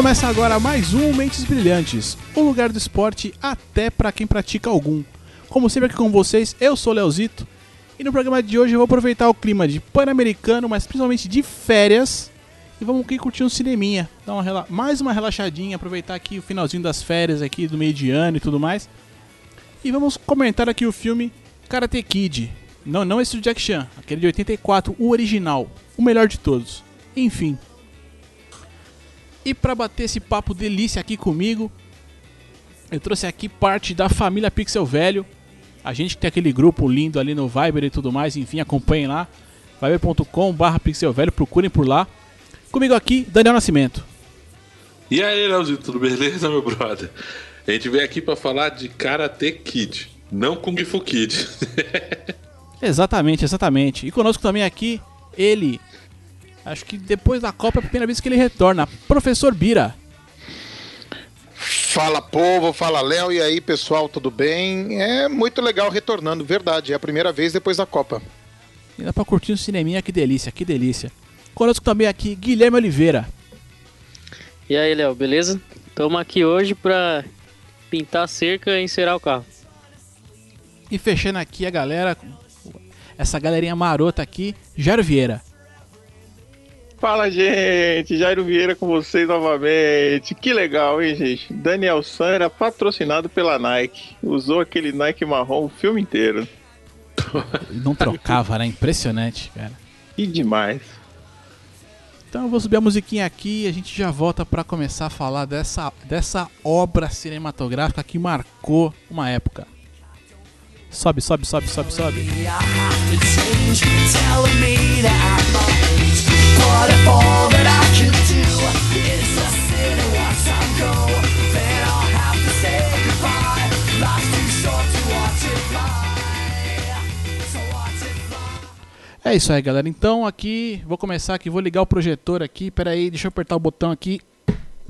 Começa agora mais um Mentes Brilhantes, o lugar do esporte até para quem pratica algum. Como sempre aqui com vocês, eu sou Leozito e no programa de hoje eu vou aproveitar o clima de pan-americano, mas principalmente de férias, e vamos aqui curtir um cineminha, dar uma mais uma relaxadinha, aproveitar aqui o finalzinho das férias aqui do meio de ano e tudo mais. E vamos comentar aqui o filme Karate Kid. Não, não esse do Jack Chan, aquele de 84, o original, o melhor de todos. Enfim. E para bater esse papo delícia aqui comigo, eu trouxe aqui parte da família Pixel Velho. A gente tem aquele grupo lindo ali no Viber e tudo mais, enfim, acompanhem lá. viber.com/barra Pixel Velho, procurem por lá. Comigo aqui, Daniel Nascimento. E aí, Leozinho, tudo beleza, meu brother? A gente veio aqui pra falar de Karate Kid, não Kung Fu Kid. Exatamente, exatamente. E conosco também aqui, ele. Acho que depois da Copa é a primeira vez que ele retorna. Professor Bira. Fala povo, fala Léo, e aí pessoal, tudo bem? É muito legal retornando, verdade, é a primeira vez depois da Copa. E dá pra curtir um cineminha, que delícia, que delícia. Conosco também aqui, Guilherme Oliveira. E aí, Léo, beleza? Estamos aqui hoje pra pintar a cerca e encerar o carro. E fechando aqui a galera, essa galerinha marota aqui, Jairo Vieira. Fala, gente! Jairo Vieira com vocês novamente. Que legal, hein, gente? Daniel San era patrocinado pela Nike. Usou aquele Nike marrom o filme inteiro. Não trocava, né? Impressionante, cara. Que demais. Então eu vou subir a musiquinha aqui e a gente já volta pra começar a falar dessa, dessa obra cinematográfica que marcou uma época. Sobe, sobe, sobe, sobe, sobe. É isso aí, galera. Então aqui, vou começar aqui, vou ligar o projetor aqui. Pera aí, deixa eu apertar o botão aqui.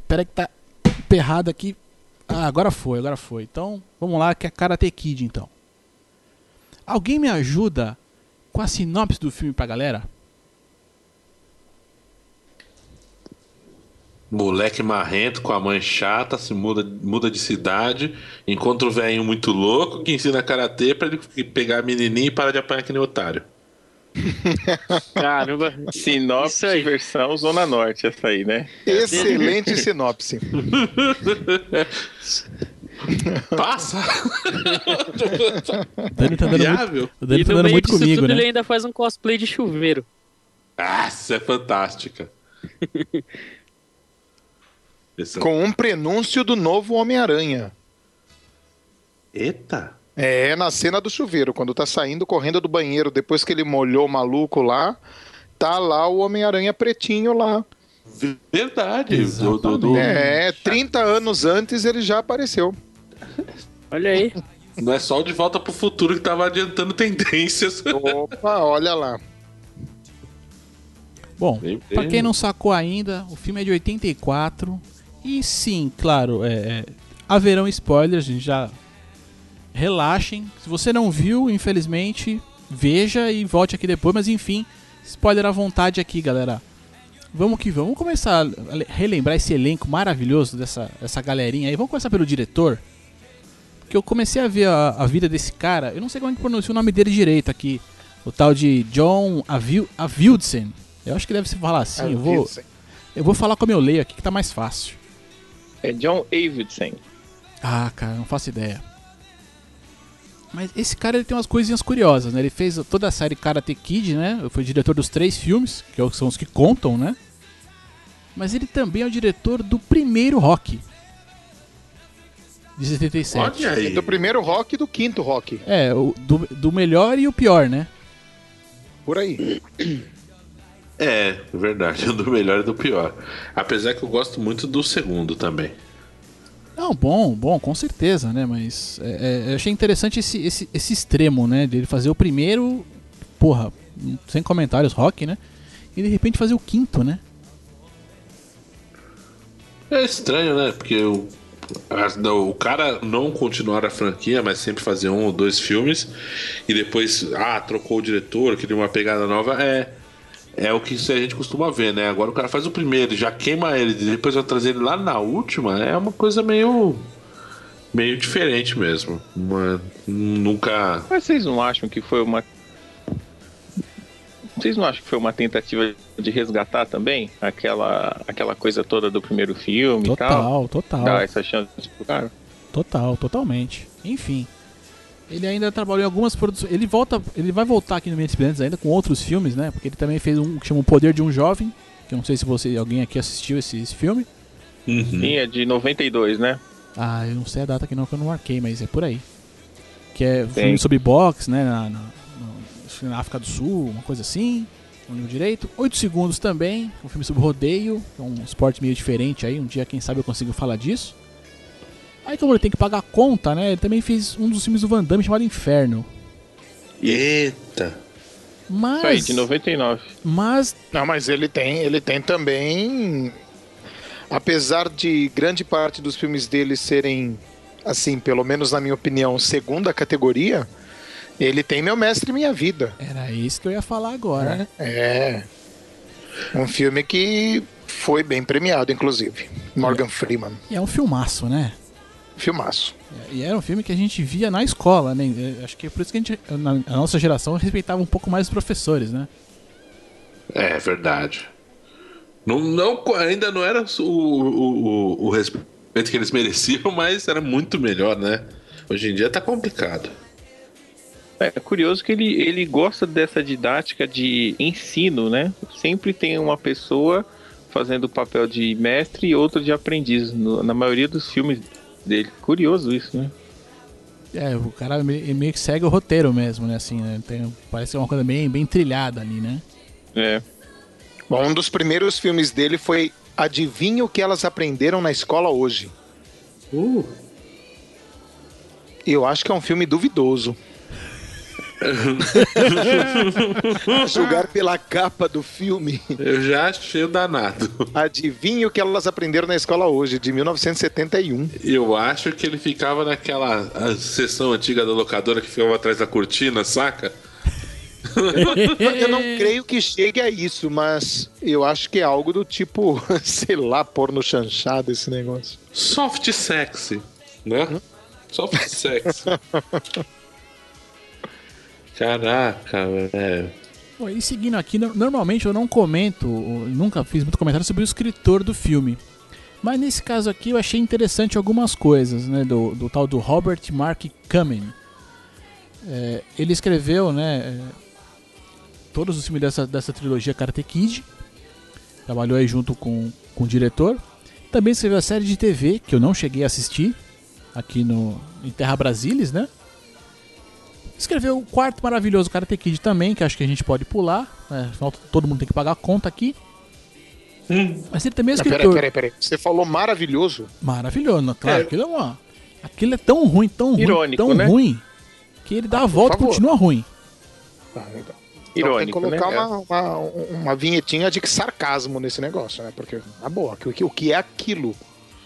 Pera aí que tá emperrado aqui. Ah, agora foi, agora foi. Então, vamos lá, que é Karate Kid, então. Alguém me ajuda com a sinopse do filme pra galera? Moleque marrento com a mãe chata, se muda, muda de cidade, encontra o velhinho muito louco que ensina karatê pra ele pegar a menininha e parar de apanhar que nem otário. Caramba, Sinopse Isso aí. versão Zona Norte, essa aí, né? Excelente sinopse. Passa! O Dani tá dando muito, o Dani e tá no dando meio muito disso comigo, tudo né? ele ainda faz um cosplay de chuveiro. Ah, essa é fantástica. Com um prenúncio do novo Homem-Aranha. Eita! É, na cena do chuveiro, quando tá saindo correndo do banheiro, depois que ele molhou o maluco lá, tá lá o Homem-Aranha pretinho lá. Verdade. Do, do, do- É, 30 anos antes ele já apareceu. Olha aí. Não é só o de volta pro futuro que tava adiantando tendências. Opa, olha lá. Bom, bem. quem não sacou ainda, o filme é de 84. E sim, claro, é, é, haverão spoilers, a gente já. Relaxem. Se você não viu, infelizmente, veja e volte aqui depois, mas enfim, spoiler à vontade aqui, galera. Vamos que vamos. Vamos começar a le- relembrar esse elenco maravilhoso dessa essa galerinha aí. Vamos começar pelo diretor. Porque eu comecei a ver a, a vida desse cara. Eu não sei como é que pronuncia o nome dele direito aqui. O tal de John Avil- Avildsen. Eu acho que deve se falar assim. eu, vou, eu vou falar como eu leio aqui que tá mais fácil. É John Avildsen. Ah, cara, não faço ideia. Mas esse cara ele tem umas coisinhas curiosas, né? Ele fez toda a série Karate Kid, né? Foi o diretor dos três filmes, que são os que contam, né? Mas ele também é o diretor do primeiro Rock. De 77. Olha aí. Do primeiro rock e do quinto rock. É, o, do, do melhor e o pior, né? Por aí. É, verdade. Do melhor e do pior. Apesar que eu gosto muito do segundo também. Não, bom, bom, com certeza, né? Mas é, é, eu achei interessante esse, esse, esse extremo, né? De ele fazer o primeiro, porra, sem comentários, rock, né? E de repente fazer o quinto, né? É estranho, né? Porque o, a- o cara não continuar a franquia, mas sempre fazer um ou dois filmes e depois, ah, trocou o diretor, queria uma pegada nova. É. é o que a gente costuma ver, né? Agora o cara faz o primeiro, já queima ele, depois vai trazer ele lá na última, é uma coisa meio. meio diferente mesmo. Uma, nunca. Mas vocês não acham que foi uma. Vocês não acham que foi uma tentativa de resgatar também aquela, aquela coisa toda do primeiro filme e tal? Total, total. Dar essa chance pro cara? Total, totalmente. Enfim. Ele ainda trabalhou em algumas produções. Ele volta, ele vai voltar aqui no Mentes Brilhantes ainda com outros filmes, né? Porque ele também fez um que chama O Poder de um Jovem, que eu não sei se você alguém aqui assistiu esse, esse filme. Uhum. Sim, é de 92, né? Ah, eu não sei a data que não que eu não marquei, mas é por aí. Que é um Tem. filme sobre boxe, né? Na, na, na África do Sul, uma coisa assim. Não lembro direito. 8 segundos também, um filme sobre rodeio, que é um esporte meio diferente aí. Um dia, quem sabe, eu consigo falar disso. Aí, como ele tem que pagar a conta, né? Ele também fez um dos filmes do Van Damme chamado Inferno. Eita! Mas. Isso aí, de 99. Mas Não, mas ele tem, ele tem também. Apesar de grande parte dos filmes dele serem, assim, pelo menos na minha opinião, segunda categoria, ele tem Meu Mestre e Minha Vida. era isso que eu ia falar agora. É. Um filme que foi bem premiado, inclusive. Morgan Freeman. E é um filmaço, né? Filmaço. E era um filme que a gente via na escola, né? Eu Acho que é por isso que a gente, na, a nossa geração, respeitava um pouco mais os professores, né? É verdade. Não, não, ainda não era o, o, o, respeito que eles mereciam, mas era muito melhor, né? Hoje em dia tá complicado. É curioso que ele, ele gosta dessa didática de ensino, né? Sempre tem uma pessoa fazendo o papel de mestre e outra de aprendiz, no- na maioria dos filmes dele. Curioso isso, né? É, o cara meio que segue o roteiro mesmo, né? Assim, né? Tem, parece uma coisa bem, bem trilhada ali, né? É. Bom, um dos primeiros filmes dele foi Adivinha o que elas aprenderam na escola hoje. Uh, Eu acho que é um filme duvidoso. Julgar pela capa do filme, eu já achei o danado. Adivinha o que elas aprenderam na escola hoje, de 1971. Eu acho que ele ficava naquela sessão antiga da locadora que ficava atrás da cortina, saca? Eu não creio que chegue a isso, mas eu acho que é algo do tipo, sei lá, porno chanchado esse negócio. Soft sexy, né? Soft sexy. Caraca, velho. E seguindo aqui, no- normalmente eu não comento, nunca fiz muito comentário sobre o escritor do filme. Mas nesse caso aqui eu achei interessante algumas coisas, né? Do, do tal do Robert Mark Kamen. É, ele escreveu, né? é, todos os filmes dessa, dessa trilogia Karate Kid. Trabalhou aí junto com, com o diretor. Também escreveu a série de TV, que eu não cheguei a assistir, aqui no, em Terra Brasilis, né? Escreveu o quarto maravilhoso Karate Kid também, que acho que a gente pode pular. né? Afinal, todo mundo tem que pagar a conta aqui. Mas ele também é Ah, Peraí, peraí, peraí. Você falou maravilhoso. Maravilhoso, né? claro. É. Aquilo é uma. Aquilo é tão ruim, tão ruim, Irônico, tão né? ruim, que ele dá a por volta e continua ruim. Tá, então. Então tem que Irônico, né? colocar É. uma, uma, uma vinhetinha de sarcasmo nesse negócio, né? Porque, na boa, o que, o que é aquilo?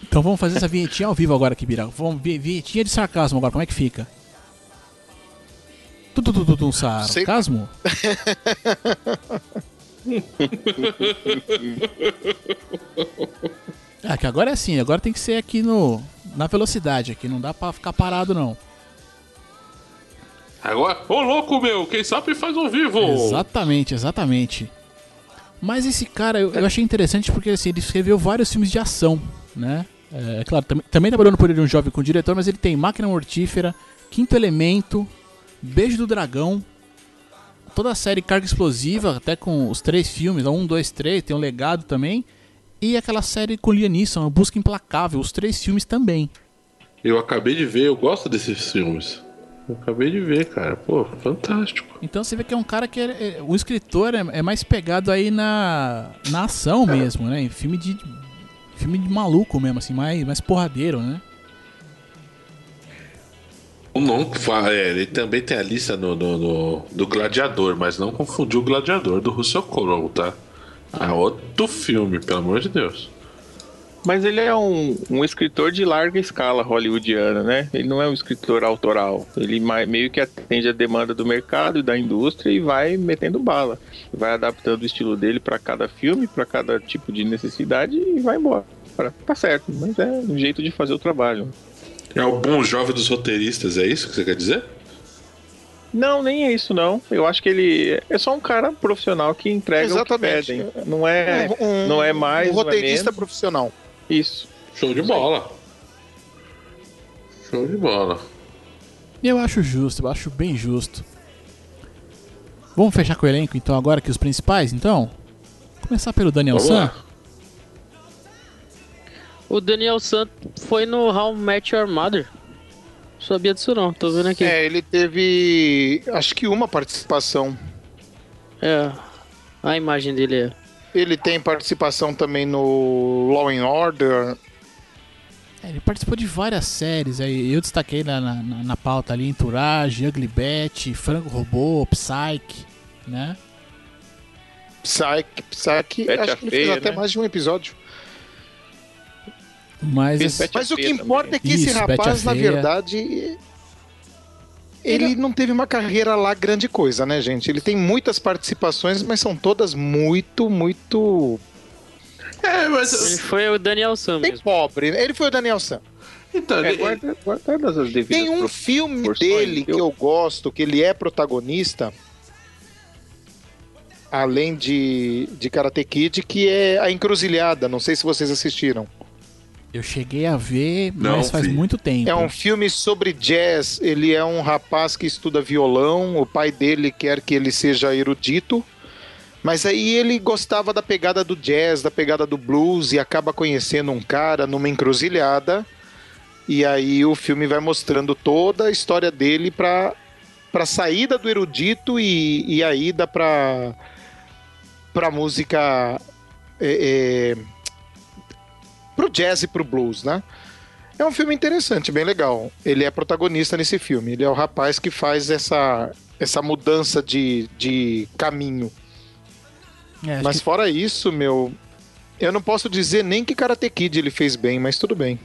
Então vamos fazer essa vinhetinha ao vivo agora aqui, Bira. Vamos vi- vinhetinha de sarcasmo agora, como é que fica? Tudo, tudo, tudo, um sarcasmo? Ah, que agora é assim, agora tem que ser aqui no na velocidade aqui, não dá pra ficar parado não. Agora, ô louco meu, quem sabe faz ao vivo. Exatamente, exatamente. Mas esse cara eu, eu achei interessante porque assim, ele escreveu vários filmes de ação, né? É, claro, tam também trabalhou no Poder de um Jovem com o diretor, mas ele tem Máquina Mortífera, Quinto Elemento, Beijo do Dragão, toda a série Carga Explosiva, até com os três filmes, um, dois, três, tem um legado também. E aquela série com Liam Neeson, A Busca Implacável, os três filmes também. Eu acabei de ver, eu gosto desses filmes. Eu acabei de ver, cara. Pô, fantástico. Então você vê que é um cara que é, é- o escritor é, é mais pegado aí na, na ação mesmo, né? Em filme de filme de maluco mesmo, assim, mais, mais porradeiro, né? Não, é, ele também tem a lista no, no- no- do Gladiador, mas não confundiu o Gladiador do Russell Crowe, tá? É outro filme, pelo amor de Deus. Mas ele é um, um escritor de larga escala hollywoodiana, né? Ele não é um escritor autoral. Ele meio que atende a demanda do mercado e da indústria e vai metendo bala. Vai adaptando o estilo dele para cada filme, para cada tipo de necessidade e vai embora. Tá certo, mas é um jeito de fazer o trabalho. É o bom jovem dos roteiristas, é isso que você quer dizer? Não, nem é isso não. Eu acho que ele é só um cara profissional que entrega Exatamente. o que pedem. Não é, Um- não é mais, um é roteirista menos. profissional. Isso. Show de bola. Show de bola. Eu acho justo, eu acho bem justo. Vamos fechar com o elenco então agora que os principais, então? Começar pelo Daniel Vamos San. lá. O Daniel San foi no How Met Your Mother. Sabia disso não, tô vendo aqui. É, ele teve acho que uma participação. É. A imagem dele é. Ele tem participação também no Law and Order. É, ele participou de várias séries aí. Eu destaquei na, na, na- pauta ali Entourage, Ugly Betty, Frango Robô, Psyche, né? Psyche, Psyche Betty acho a que ele fez Feia, até né? mais de um episódio. Mas esse- Mas o que importa é que esse Isso, a rapaz, na verdade, ele não teve uma carreira lá grande coisa, né, gente? Ele tem muitas participações, mas são todas muito, muito É, Ele mas. foi o Daniel San bem mesmo. pobre. né? Ele foi o Daniel San. Então, É, ele- guarda, guardadas as devidas Tem um pro- filme dele que eu- eu gosto, que ele é protagonista, além de, de Karate Kid, que é A Encruzilhada. Não sei se vocês assistiram. Eu cheguei a ver, Não mas faz vi. muito tempo. É um filme sobre jazz. Ele é um rapaz que estuda violão. O pai dele quer que ele seja erudito. Mas aí ele gostava da pegada do jazz, da pegada do blues e acaba conhecendo um cara numa encruzilhada. E aí o filme vai mostrando toda a história dele para para saída do erudito e, e a ida para para música é, é, pro jazz e pro blues, né? É um filme interessante, bem legal. Ele é protagonista nesse filme. Ele é o rapaz que faz essa, essa mudança de, de caminho. É, Mas que- fora isso, meu. Eu não posso dizer nem que Karate Kid ele fez bem, mas tudo bem.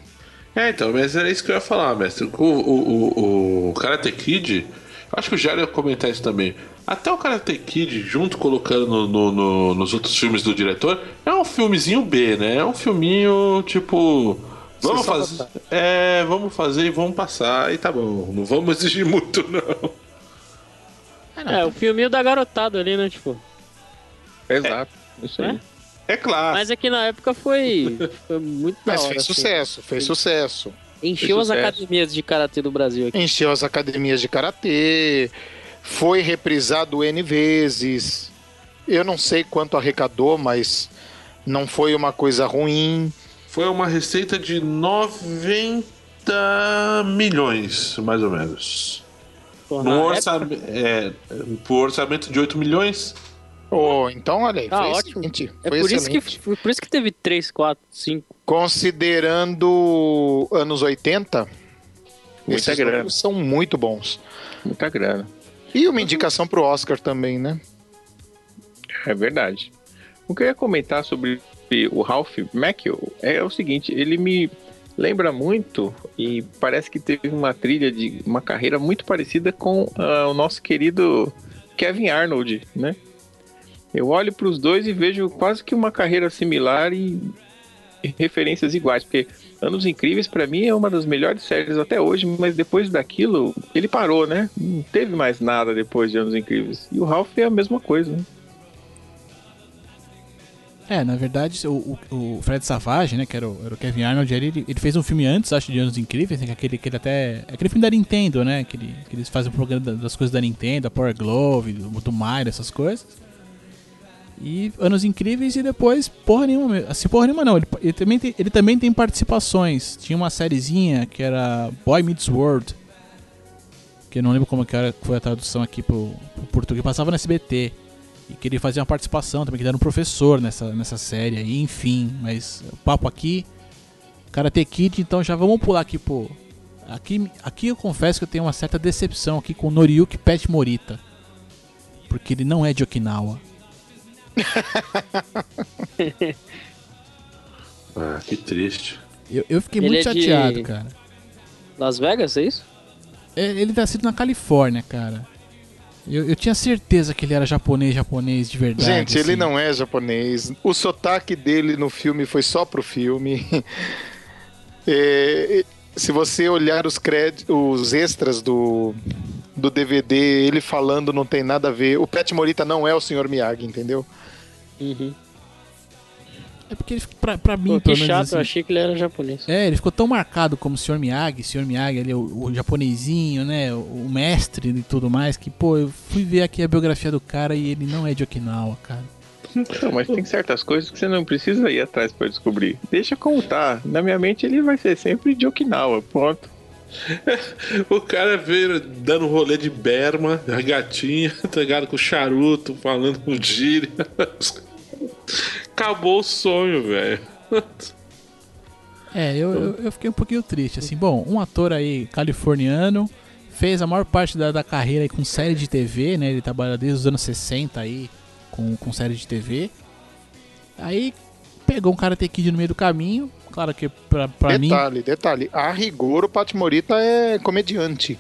É, então, mas era isso que eu ia falar, mestre. O, o, o, o Karate Kid, acho que o Jair ia comentar isso também. Até o Karate Kid, junto colocando no, no- no- nos outros filmes do diretor, é um filmezinho B, né? É um filminho tipo. Vamos fazer. É, vamos fazer e vamos passar e tá bom. Não vamos exigir muito, não. Não, É, o filminho da garotada ali, né? Tipo. Exato. Isso aí. É claro. Mas aqui na época foi, foi muito da Mas hora, fez assim. sucesso, fez sucesso. Encheu Fez as sucesso. academias de karatê do Brasil aqui. Encheu as academias de karatê, foi reprisado N vezes. Eu não sei quanto arrecadou, mas não foi uma coisa ruim. Foi uma receita de 90 milhões, mais ou menos. No na orçamento, é, por orçamento de 8 milhões, Oh, então, olha aí, Ah, foi ótimo. excelente. É foi por isso, que, excelente. por isso que teve 3, 4, 5. Considerando anos 80, Muita esses grana. números são muito bons. Muita grana. E uma indicação pro Oscar também, né? É verdade. O que eu ia comentar sobre o Ralph Macchio é o seguinte, ele me lembra muito e parece que teve uma trilha de uma carreira muito parecida com ah, o nosso querido Kevin Arnold, né? Eu olho para os dois e vejo quase que uma carreira similar e referências iguais, porque Anos Incríveis para mim é uma das melhores séries até hoje, mas depois daquilo ele parou, né? Não teve mais nada depois de Anos Incríveis. E o Ralph é a mesma coisa, né? É, na verdade, o, o, Fred Savage, né, que era o, era o Kevin Arnold, ele, ele fez um filme antes, acho, de Anos Incríveis, né, que é aquele, que ele até... é aquele filme da Nintendo, né, que, ele- que eles fazem o programa da- das coisas da Nintendo, da Power Glove, do, do Mario, essas coisas. E Anos Incríveis e depois, porra nenhuma, assim, porra nenhuma não, ele, ele também tem, ele também tem participações. Tinha uma sériezinha que era Boy Meets World, que eu não lembro como que era, foi a tradução aqui pro, pro português, passava no SBT. E que ele fazia uma participação também, que era um professor nessa, nessa série enfim. Mas o papo aqui, Karate Kid, então já vamos pular aqui, pô. Aqui, aqui eu confesso que eu tenho uma certa decepção aqui com Noriyuki Pet Morita. Porque ele não é de Okinawa. Ah, que triste. Eu, eu fiquei Ele muito é de- chateado, cara. Las Vegas, é isso? É, Ele tá sido na Califórnia, cara. Eu, eu tinha certeza que ele era japonês, japonês de verdade. Gente, ele assim. não é japonês. O sotaque dele no filme foi só pro filme. É, se você olhar os, créditos, os extras do, do DVD, ele falando não tem nada a ver. O Pet Morita não é o Sr. Miyagi, entendeu? Uhum. É porque ele, pra, pra mim, Pô, que chato, assim, eu achei que ele era japonês. É, ele ficou tão marcado como o Sr. Miyagi, Sr. Miyagi, ele é o, o japonesinho, né? O, o mestre e tudo mais, que, pô, eu fui ver aqui a biografia do cara e ele não é de Okinawa, cara. Não, mas tem certas coisas que você não precisa ir atrás pra descobrir. Deixa como tá. Na minha mente ele vai ser sempre de Okinawa, ponto. O cara veio dando rolê de berma, a gatinha, tá? Com charuto, falando com gíria. Acabou o sonho, velho. É, eu, eu, eu fiquei um pouquinho triste, assim. Bom, um ator aí californiano, fez a maior parte da, da carreira aí com série de TV, né? Ele trabalha desde os anos 60 aí com, com série de TV. Aí pegou um Karate Kid no meio do caminho. Claro que pra, pra mim... detalhe, detalhe. A rigor, o Pat Morita é comediante.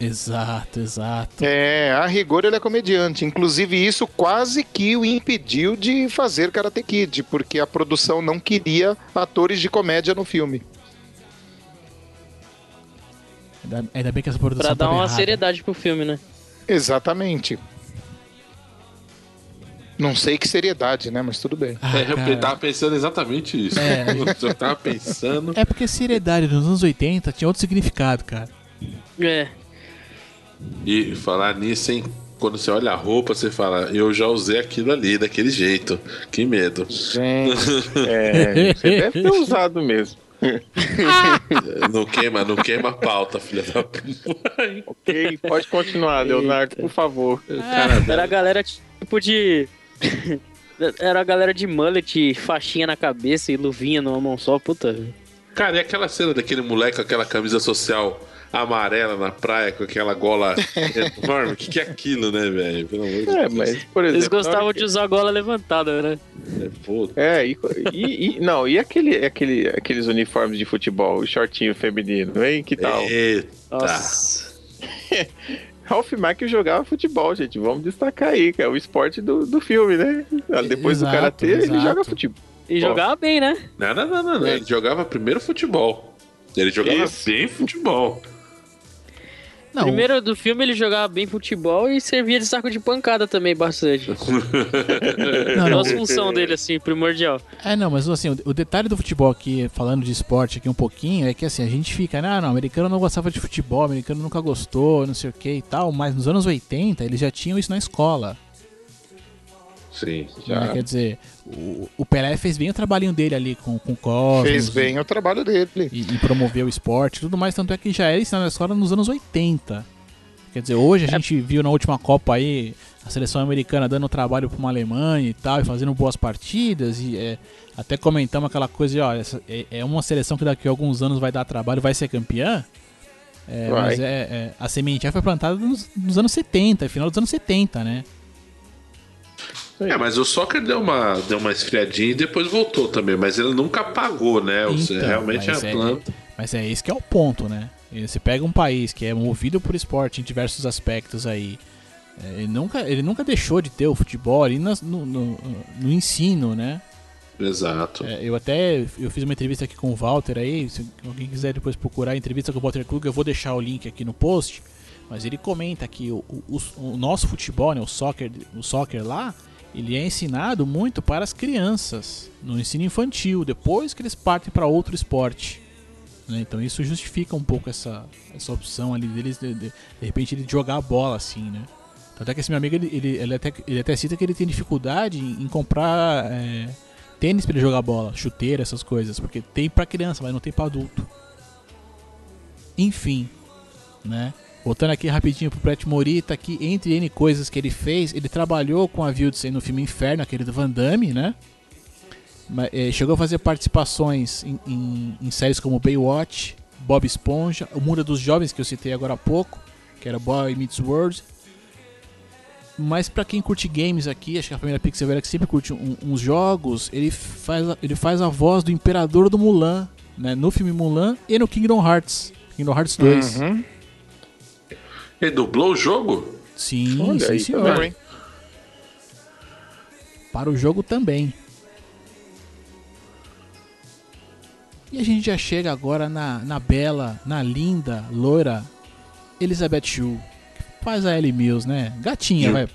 Exato, exato. É, a rigor ele é comediante. Inclusive, isso quase que o impediu de fazer Karate Kid, porque a produção não queria atores de comédia no filme. Ainda, ainda bem que essa produção Pra dar uma errada. seriedade pro filme, né? Exatamente. Não sei que seriedade, né? Mas tudo bem. Ah, É, eu tava pensando exatamente isso. É. Eu tava pensando. É porque seriedade nos anos 80 tinha outro significado, cara. É. E falar nisso, hein? Quando você olha a roupa, você fala, eu já usei aquilo ali, daquele jeito. Que medo. Gente, É, você deve ter usado mesmo. Não queima, não queima a pauta, filha da puta. Ok, pode continuar, Leonardo, por favor. Cara, Era a galera tipo de. Era a galera de mullet, faixinha na cabeça e luvinha numa mão só, puta. Cara, e aquela cena daquele moleque com aquela camisa social amarela na praia, com aquela gola enorme? O que, que é aquilo, né, velho? Pelo amor de Deus. É, mas, por exemplo. Eles gostavam de usar a gola levantada, né? É, pô, É, e, e- e- não, e aquele, aquele, aqueles uniformes de futebol, o shortinho feminino, hein? Que tal? Eita. Nossa. Ralph Macchio jogava futebol, gente. Vamos destacar aí, que é o esporte do, do filme, né? Depois Exato, do karatê, ele joga futebol. E jogava bem, né? Não, não, não, não, não. Ele jogava primeiro futebol. Ele jogava Isso. bem futebol. Não, Primeiro do filme ele jogava bem futebol e servia de saco de pancada também bastante. não, não, Nossa função dele, assim, primordial. É, não, mas assim, o, o detalhe do futebol aqui, falando de esporte aqui um pouquinho, é que assim, a gente fica, não, não, o americano não gostava de futebol, o americano nunca gostou, não sei o que e tal, mas nos anos 80 eles já tinham isso na escola. Sim. né? Quer dizer, o, o Pelé fez bem o trabalhinho dele ali com, com o Cosmos. fez bem o trabalho dele. E, e promoveu o esporte e tudo mais, tanto é que já era ensinado na escola nos anos 80. Quer dizer, hoje a gente viu na última Copa aí a seleção americana dando trabalho para uma Alemanha e tal, e fazendo boas partidas, e é, até comentamos aquela coisa de, ó, essa é, é uma seleção que daqui a alguns anos vai dar trabalho, vai ser campeã. É, mas é, é, a sementinha foi plantada nos, nos anos 70, final dos anos 70, né? É, mas o soccer deu uma, deu uma esfriadinha e depois voltou também, mas ele nunca apagou, né? Então, realmente é mas a é- planta. Mas é esse que é o ponto, né? E Você pega um país que é movido por esporte em diversos aspectos aí. é, Ele nunca, ele nunca deixou de ter o futebol ali nas- no, no- no ensino, né? Exato. É, eu até eu fiz uma entrevista aqui com o Walter aí. Se alguém quiser depois procurar a entrevista com o Walter Krug, eu vou deixar o link aqui no post. Mas ele comenta que o, o- o nosso futebol, né, o soccer, o soccer lá, ele é ensinado muito para as crianças no ensino infantil, depois que eles partem para outro esporte. né? Então isso justifica um pouco essa, essa opção ali deles de, de, de repente ele jogar a bola assim, né? Tanto é que esse meu amigo ele, ele, ele até, ele até cita que ele tem dificuldade em, em comprar é, tênis para ele jogar bola, chuteira, essas coisas, porque tem para criança, mas não tem para adulto. Enfim, né? Voltando aqui rapidinho pro Brett Morita, aqui entre N coisas que ele fez, ele trabalhou com a Wildsen no filme Inferno, aquele do Van Damme, né? Eh, chegou a fazer participações em, em- em séries como Baywatch, Bob Esponja, O Mundo dos Jovens, que eu citei agora há pouco, que era Boy Meets World. Mas pra quem curte games aqui, acho que a família Pixelvera que sempre curte um- uns jogos, ele faz, ele faz a voz do Imperador do Mulan, né? No filme Mulan e no Kingdom Hearts. Kingdom Hearts 2. Uhum. Ele dublou o jogo? Sim, Olha sim, aí, senhor. tá Viu, hein? Para o jogo também. E a gente já chega agora na, na bela, na linda, loira Elizabeth Shue. que Faz a Ellie Mills, né? Gatinha, vai.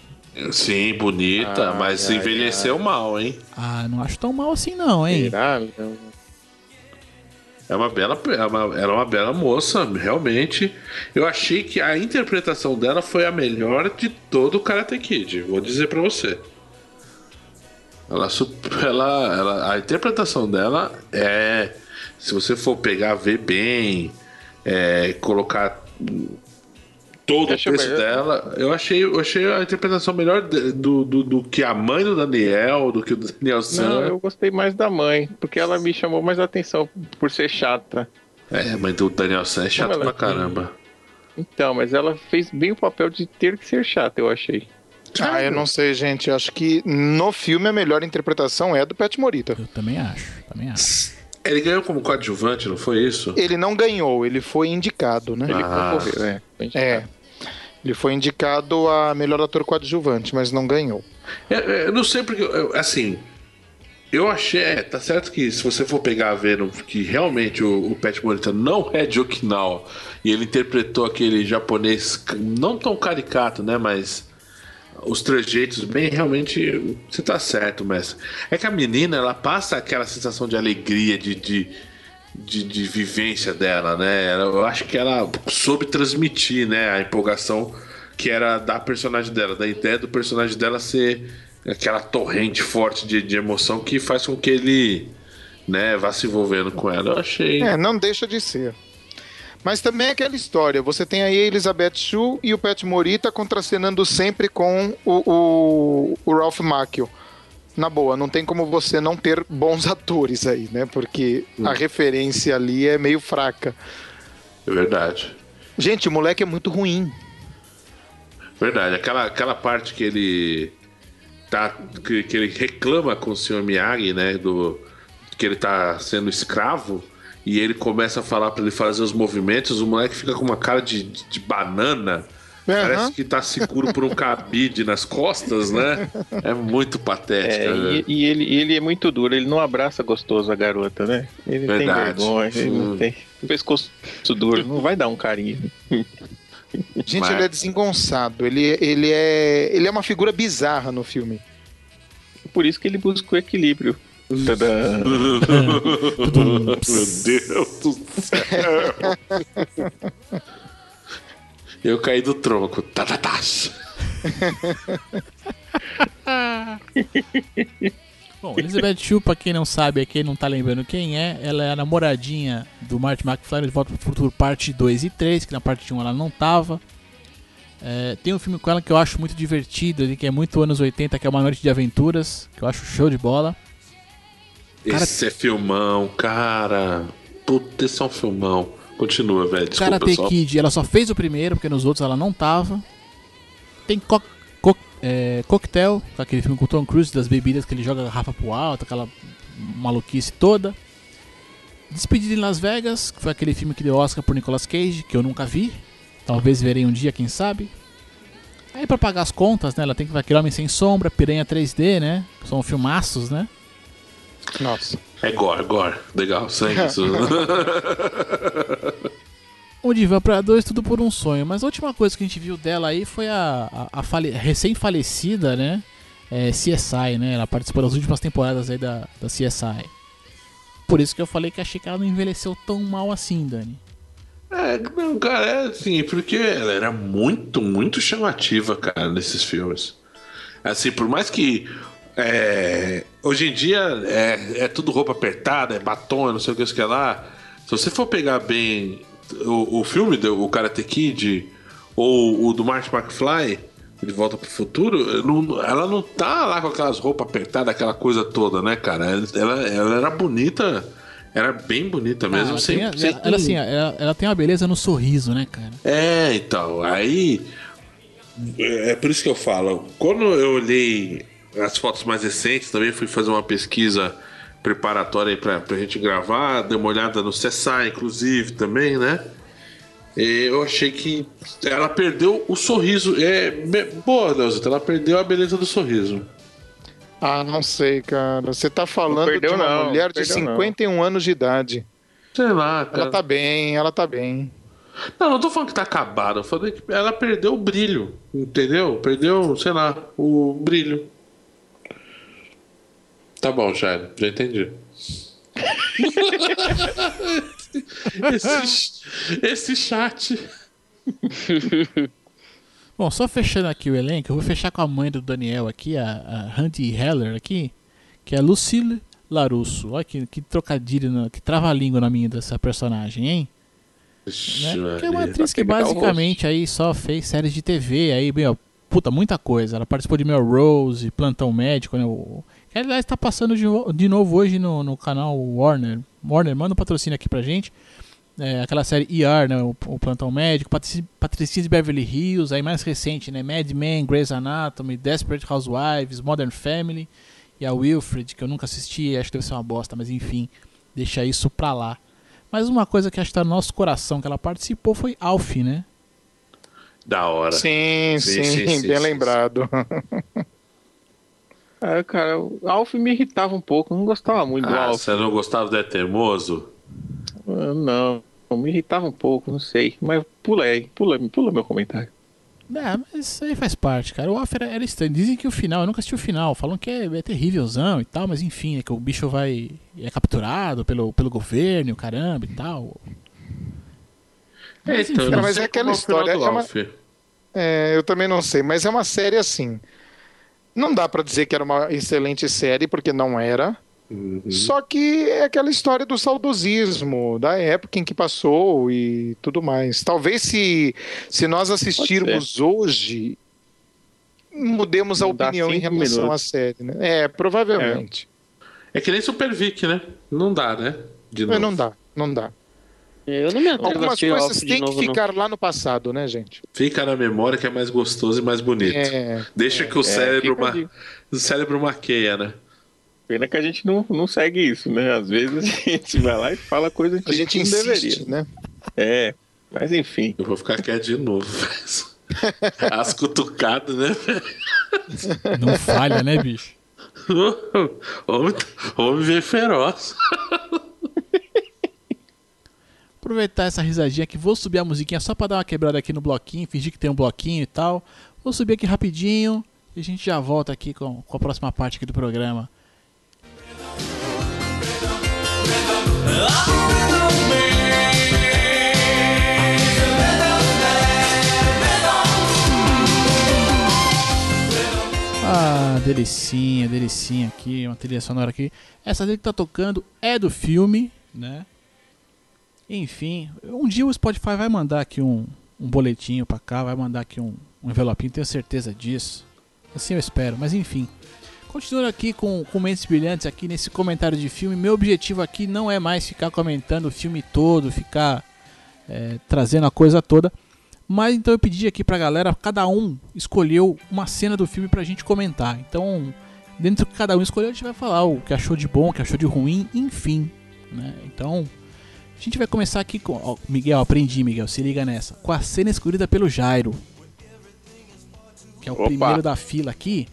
Sim, bonita, Ai, mas ai, envelheceu mal, hein? Ah, não acho tão mal assim não, hein? Será? É uma bela, é uma, era uma bela moça, realmente. Eu achei que a interpretação dela foi a melhor de todo o Karate Kid, vou dizer pra você. Ela, ela, ela, a interpretação dela é, se você for pegar, ver bem, é, colocar todo Deixa o eu texto dela, eu achei, eu achei a interpretação melhor do, do, do que a mãe do Daniel, do que o Daniel Não, San. eu gostei mais da mãe, porque ela me chamou mais atenção por ser chata. É, a mãe do Daniel San é chato ela pra tem- caramba. Então, mas ela fez bem o papel de ter que ser chata, eu achei. Ah, eu não sei, gente. Acho que no filme a melhor interpretação é do Pat Morita. Eu também acho, também acho. Ele ganhou como coadjuvante, não foi isso? Ele não ganhou, ele foi indicado, né? Ele Ah. concorreu, né? É. Ele foi indicado a melhor ator coadjuvante, mas não ganhou. É, é, Eu, não sei porque, eu- assim, eu achei, é, tá certo que se você for pegar vendo que realmente o, o Pat Morita não é de Okinawa e ele interpretou aquele japonês não tão caricato, né, mas os trejeitos bem, realmente, você tá certo, mestre. É que a menina, ela passa aquela sensação de alegria, de, de, de, de vivência dela, né? Eu acho que ela soube transmitir, né, a empolgação que era da personagem dela, da ideia do personagem dela ser aquela torrente forte de, de emoção que faz com que ele, né, vá se envolvendo com ela. Eu achei. É, não deixa de ser. Mas também é aquela história. Você tem aí a Elizabeth Shue e o Pat Morita contracenando sempre com o, o, o Ralph Macchio. Na boa, não tem como você não ter bons atores aí, né? Porque a referência ali é meio fraca. É verdade. Gente, o moleque é muito ruim. Verdade. Aquela, aquela parte que ele tá que, que ele reclama com o Sr. Miyagi, né, do que ele tá sendo escravo e ele começa a falar pra ele fazer os movimentos, o moleque fica com uma cara de, de, de banana. Aham. Parece que tá seguro por um cabide nas costas, né? É muito patético. É, né? e, e ele, e ele é muito duro, ele não abraça gostoso a garota, né? Ele tem Verdade. vergonha, ele Hum. não tem pescoço duro, não vai dar um carinho. Gente, Mas- ele é desengonçado. Ele, ele, é, ele é uma figura bizarra no filme. Por isso que ele buscou equilíbrio. Tadã. Meu Deus do céu. Eu caí do tronco. Bom, Elizabeth Shue, pra quem não sabe aqui, não tá lembrando quem é, ela é a namoradinha do Marty McFly de Volta pro Futuro parte 2 e 3, que na parte 1 ela não tava. É, tem um filme com ela que eu acho muito divertido, que é muito anos 80, que é Uma Noite de Aventuras, que eu acho show de bola. Cara- Esse é filmão, cara. Puta, esse é um filmão. Continua, velho. Desculpa, Karate só. Kid, ela só fez o primeiro, porque nos outros ela não tava. Tem co co é, Cocktail, aquele filme com o Tom Cruise, das bebidas que ele joga a garrafa pro alto, aquela maluquice toda. Despedida em Las Vegas, que foi aquele filme que deu Oscar por Nicolas Cage, que eu nunca vi. Talvez verei um dia, quem sabe. Aí pra pagar as contas, né, ela tem que ver aquele Homem Sem Sombra, Piranha 3D, né, são filmaços, né. Nossa. É gore, gore. Legal, sangue. isso. O Divan pra dois, tudo por um sonho. Mas a última coisa que a gente viu dela aí foi a, a, a fale- recém-falecida, né? é, CSI, né? Ela participou das últimas temporadas aí da, da CSI. Por isso que eu falei que achei que ela não envelheceu tão mal assim, Dani. É, não, cara, é assim, porque ela era muito, muito chamativa, cara, nesses filmes. Assim, por mais que. É, hoje em dia é, é tudo roupa apertada, é batom, é não sei o que, isso que é lá. Se você for pegar bem o, o filme do o Karate Kid ou o do Marty McFly, De Volta pro Futuro, não- ela não tá lá com aquelas roupas apertadas, aquela coisa toda, né, cara? Ela, ela era bonita, era bem bonita mesmo. Ah, ela, sem- tem, a- sem- ela, ela, assim, ela, ela tem uma beleza no sorriso, né, cara? é, então, aí é é por isso que eu falo. Quando eu olhei as fotos mais recentes, também fui fazer uma pesquisa preparatória aí pra, pra gente gravar, dei uma olhada no CSI, inclusive, também, né? E eu achei que ela perdeu o sorriso. É, boa, Leozito, ela perdeu a beleza do sorriso. Ah, não sei, cara. Você tá falando perdeu, de uma não. mulher de Perdeu, não. 51 anos de idade. Sei lá, cara. Ela tá bem, ela tá bem. Não, não tô falando que tá acabada, eu falei que ela perdeu o brilho, entendeu? Perdeu, sei lá, o brilho. Tá bom, Jairo, já entendi. esse, esse chat. Bom, só fechando aqui o elenco, eu vou fechar com a mãe do Daniel aqui, a, a Handy Heller aqui, que é Lucille Larusso. Olha que, que trocadilho, na- que trava-língua na minha dessa personagem, hein? Ixi, né? Que é uma atriz que basicamente aí só fez séries de TV, aí, meu, puta, muita coisa. Ela participou de Melrose, Plantão Médico, né? O, aliás tá passando de, no- de novo hoje no, no canal Warner. Warner, manda um patrocínio aqui pra gente. É, aquela série ER, né? O, o Plantão Médico, Patrici- Patricinha de Beverly Hills, aí mais recente, né? Mad Men, Grey's Anatomy, Desperate Housewives, Modern Family e a Wilfred, que eu nunca assisti, acho que deve ser uma bosta, mas enfim, deixa isso pra lá. Mas uma coisa que acho que tá no nosso coração que ela participou foi Alf, né? Da hora. Sim, Sim, sim, sim, sim, bem sim, lembrado. Ah, cara, o Alf me irritava um pouco, não gostava muito do Ah, Alf. você não gostava do É Teimoso? Não, me irritava um pouco, não sei. Mas pula aí, pula, pula meu comentário. É, mas isso aí faz parte, cara. O Alf era, era estranho. Dizem que o final, eu nunca assisti o final, falam que é, é terrívelzão e tal, mas enfim, é que o bicho vai. é capturado pelo, pelo governo, e o caramba e tal. Mas, então, enfim, não mas sei é aquela final história, do é uma-. É, eu também não sei, mas é uma série assim. Não dá pra dizer que era uma excelente série, porque não era. Uhum. Só que é aquela história do saudosismo, da época em que passou e tudo mais. Talvez se, se nós assistirmos hoje, mudemos a Dá opinião em relação à minutos. série, né? É, provavelmente. É que nem Super Vic, né? Não dá, né? De Mas novo. não dá, não dá. Eu não me atrevo Algumas coisas têm que não. ficar lá no passado, né, gente? Fica na memória que é mais gostoso e mais bonito. É, Deixa que o cérebro, fica ma... o cérebro maqueia, né? Pena que a gente não, não segue isso, né? Às vezes a gente vai lá e fala coisa que a gente não insiste, deveria. né? É, mas enfim. Eu vou ficar quieto de novo. As cutucadas, né? não falha, né, bicho? Homem, homem veio feroz. Aproveitar essa risadinha aqui, vou subir a musiquinha só pra dar uma quebrada aqui no bloquinho, fingir que tem um bloquinho e tal. Vou subir aqui rapidinho e a gente já volta aqui com, com a próxima parte aqui do programa. Ah, delicinha, delicinha aqui, uma trilha sonora aqui. Essa trilha que tá tocando é do filme, né? Enfim, um dia o Spotify vai mandar aqui um, um boletinho pra cá, vai mandar aqui um, um envelopinho, tenho certeza disso. Assim eu espero, mas enfim. Continuando aqui com, com Mentes Brilhantes aqui nesse comentário de filme. Meu objetivo aqui não é mais ficar comentando o filme todo, ficar é, trazendo a coisa toda. Mas então eu pedi aqui pra galera, cada um escolheu uma cena do filme pra gente comentar. Então, dentro que cada um escolheu, a gente vai falar o que achou de bom, o que achou de ruim, enfim. Né? Então, a gente vai começar aqui com. ó, Miguel, aprendi, Miguel, se liga nessa. Com a cena escolhida pelo Jairo. Que é o Opa. primeiro da fila aqui.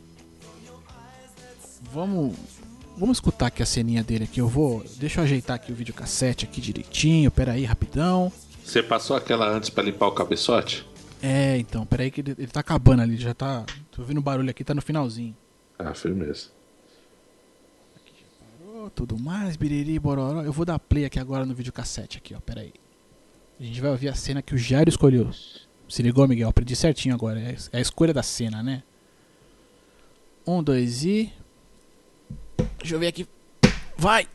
Vamos. Vamos escutar aqui a ceninha dele aqui. Eu vou. Deixa eu ajeitar aqui o videocassete aqui direitinho. Pera aí, rapidão. Você passou aquela antes pra limpar o cabeçote? É, então, pera aí que ele, ele tá acabando ali, já tá. Tô ouvindo o barulho aqui, tá no finalzinho. Ah, firmeza. Tudo mais, biriri, bororó. Eu vou dar play aqui agora no videocassete aqui, ó, pera aí. A gente vai ouvir a cena que o Jairo escolheu. Se ligou, Miguel? Aprendi certinho agora. É é a escolha da cena, né? Um, dois e. Deixa eu ver aqui. Vai!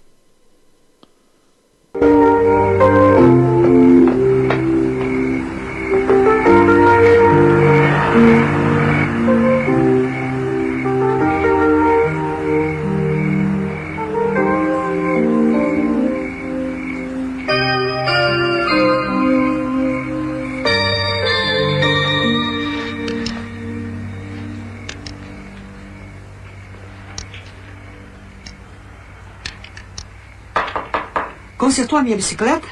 A minha bicicleta?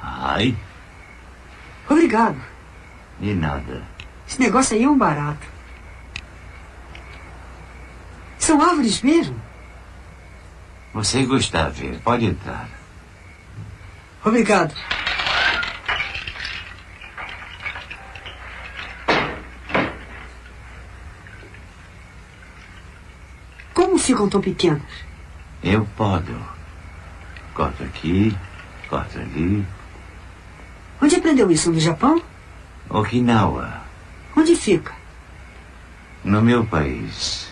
Ai, Obrigado. de nada. Esse negócio aí é um barato. São árvores mesmo? Você gostar de ver, pode entrar. Obrigado. Como ficam tão pequenos? Eu podo. Corto aqui, corto ali. Onde aprendeu isso? No Japão? Okinawa, Onde fica? no meu país.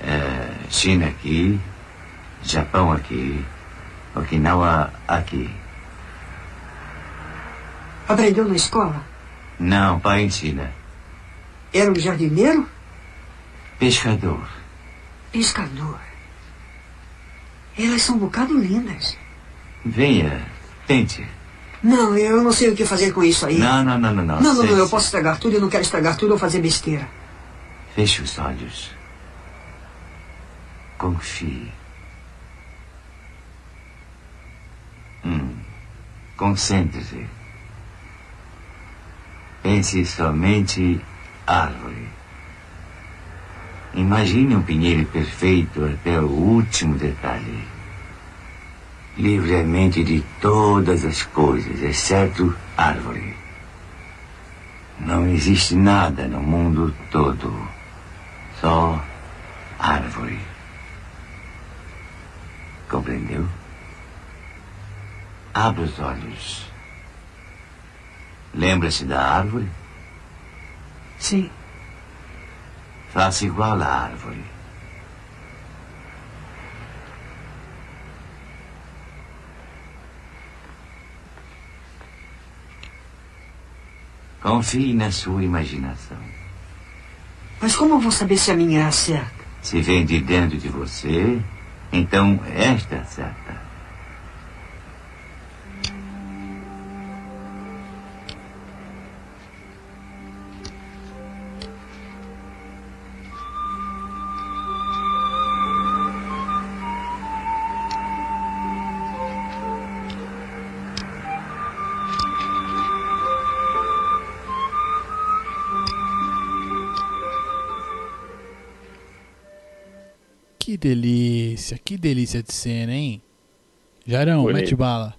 É, China aqui, Japão aqui, Okinawa aqui. Aprendeu na escola? Não, pai ensina. Era um jardineiro? Pescador. Pescador. Elas são um bocado lindas. Venha, tente. Não, eu não sei o que fazer com isso aí. Não, não, não, não. Não, não, não, não, eu posso estragar tudo, eu não quero estragar tudo ou fazer besteira. Feche os olhos. Confie. Hum. Concentre-se. Pense somente árvore. Imagine um pinheiro perfeito até o último detalhe. Livremente de todas as coisas, exceto árvore. Não existe nada no mundo todo. Só árvore. Compreendeu? Abra os olhos. Lembra-se da árvore? Sim. Faça igual à árvore. Confie na sua imaginação. Mas como eu vou saber se a minha é a certa? Se vem de dentro de você, então esta é a certa. Delícia, que delícia de cena, hein? Jarão, Bonito. mete bala.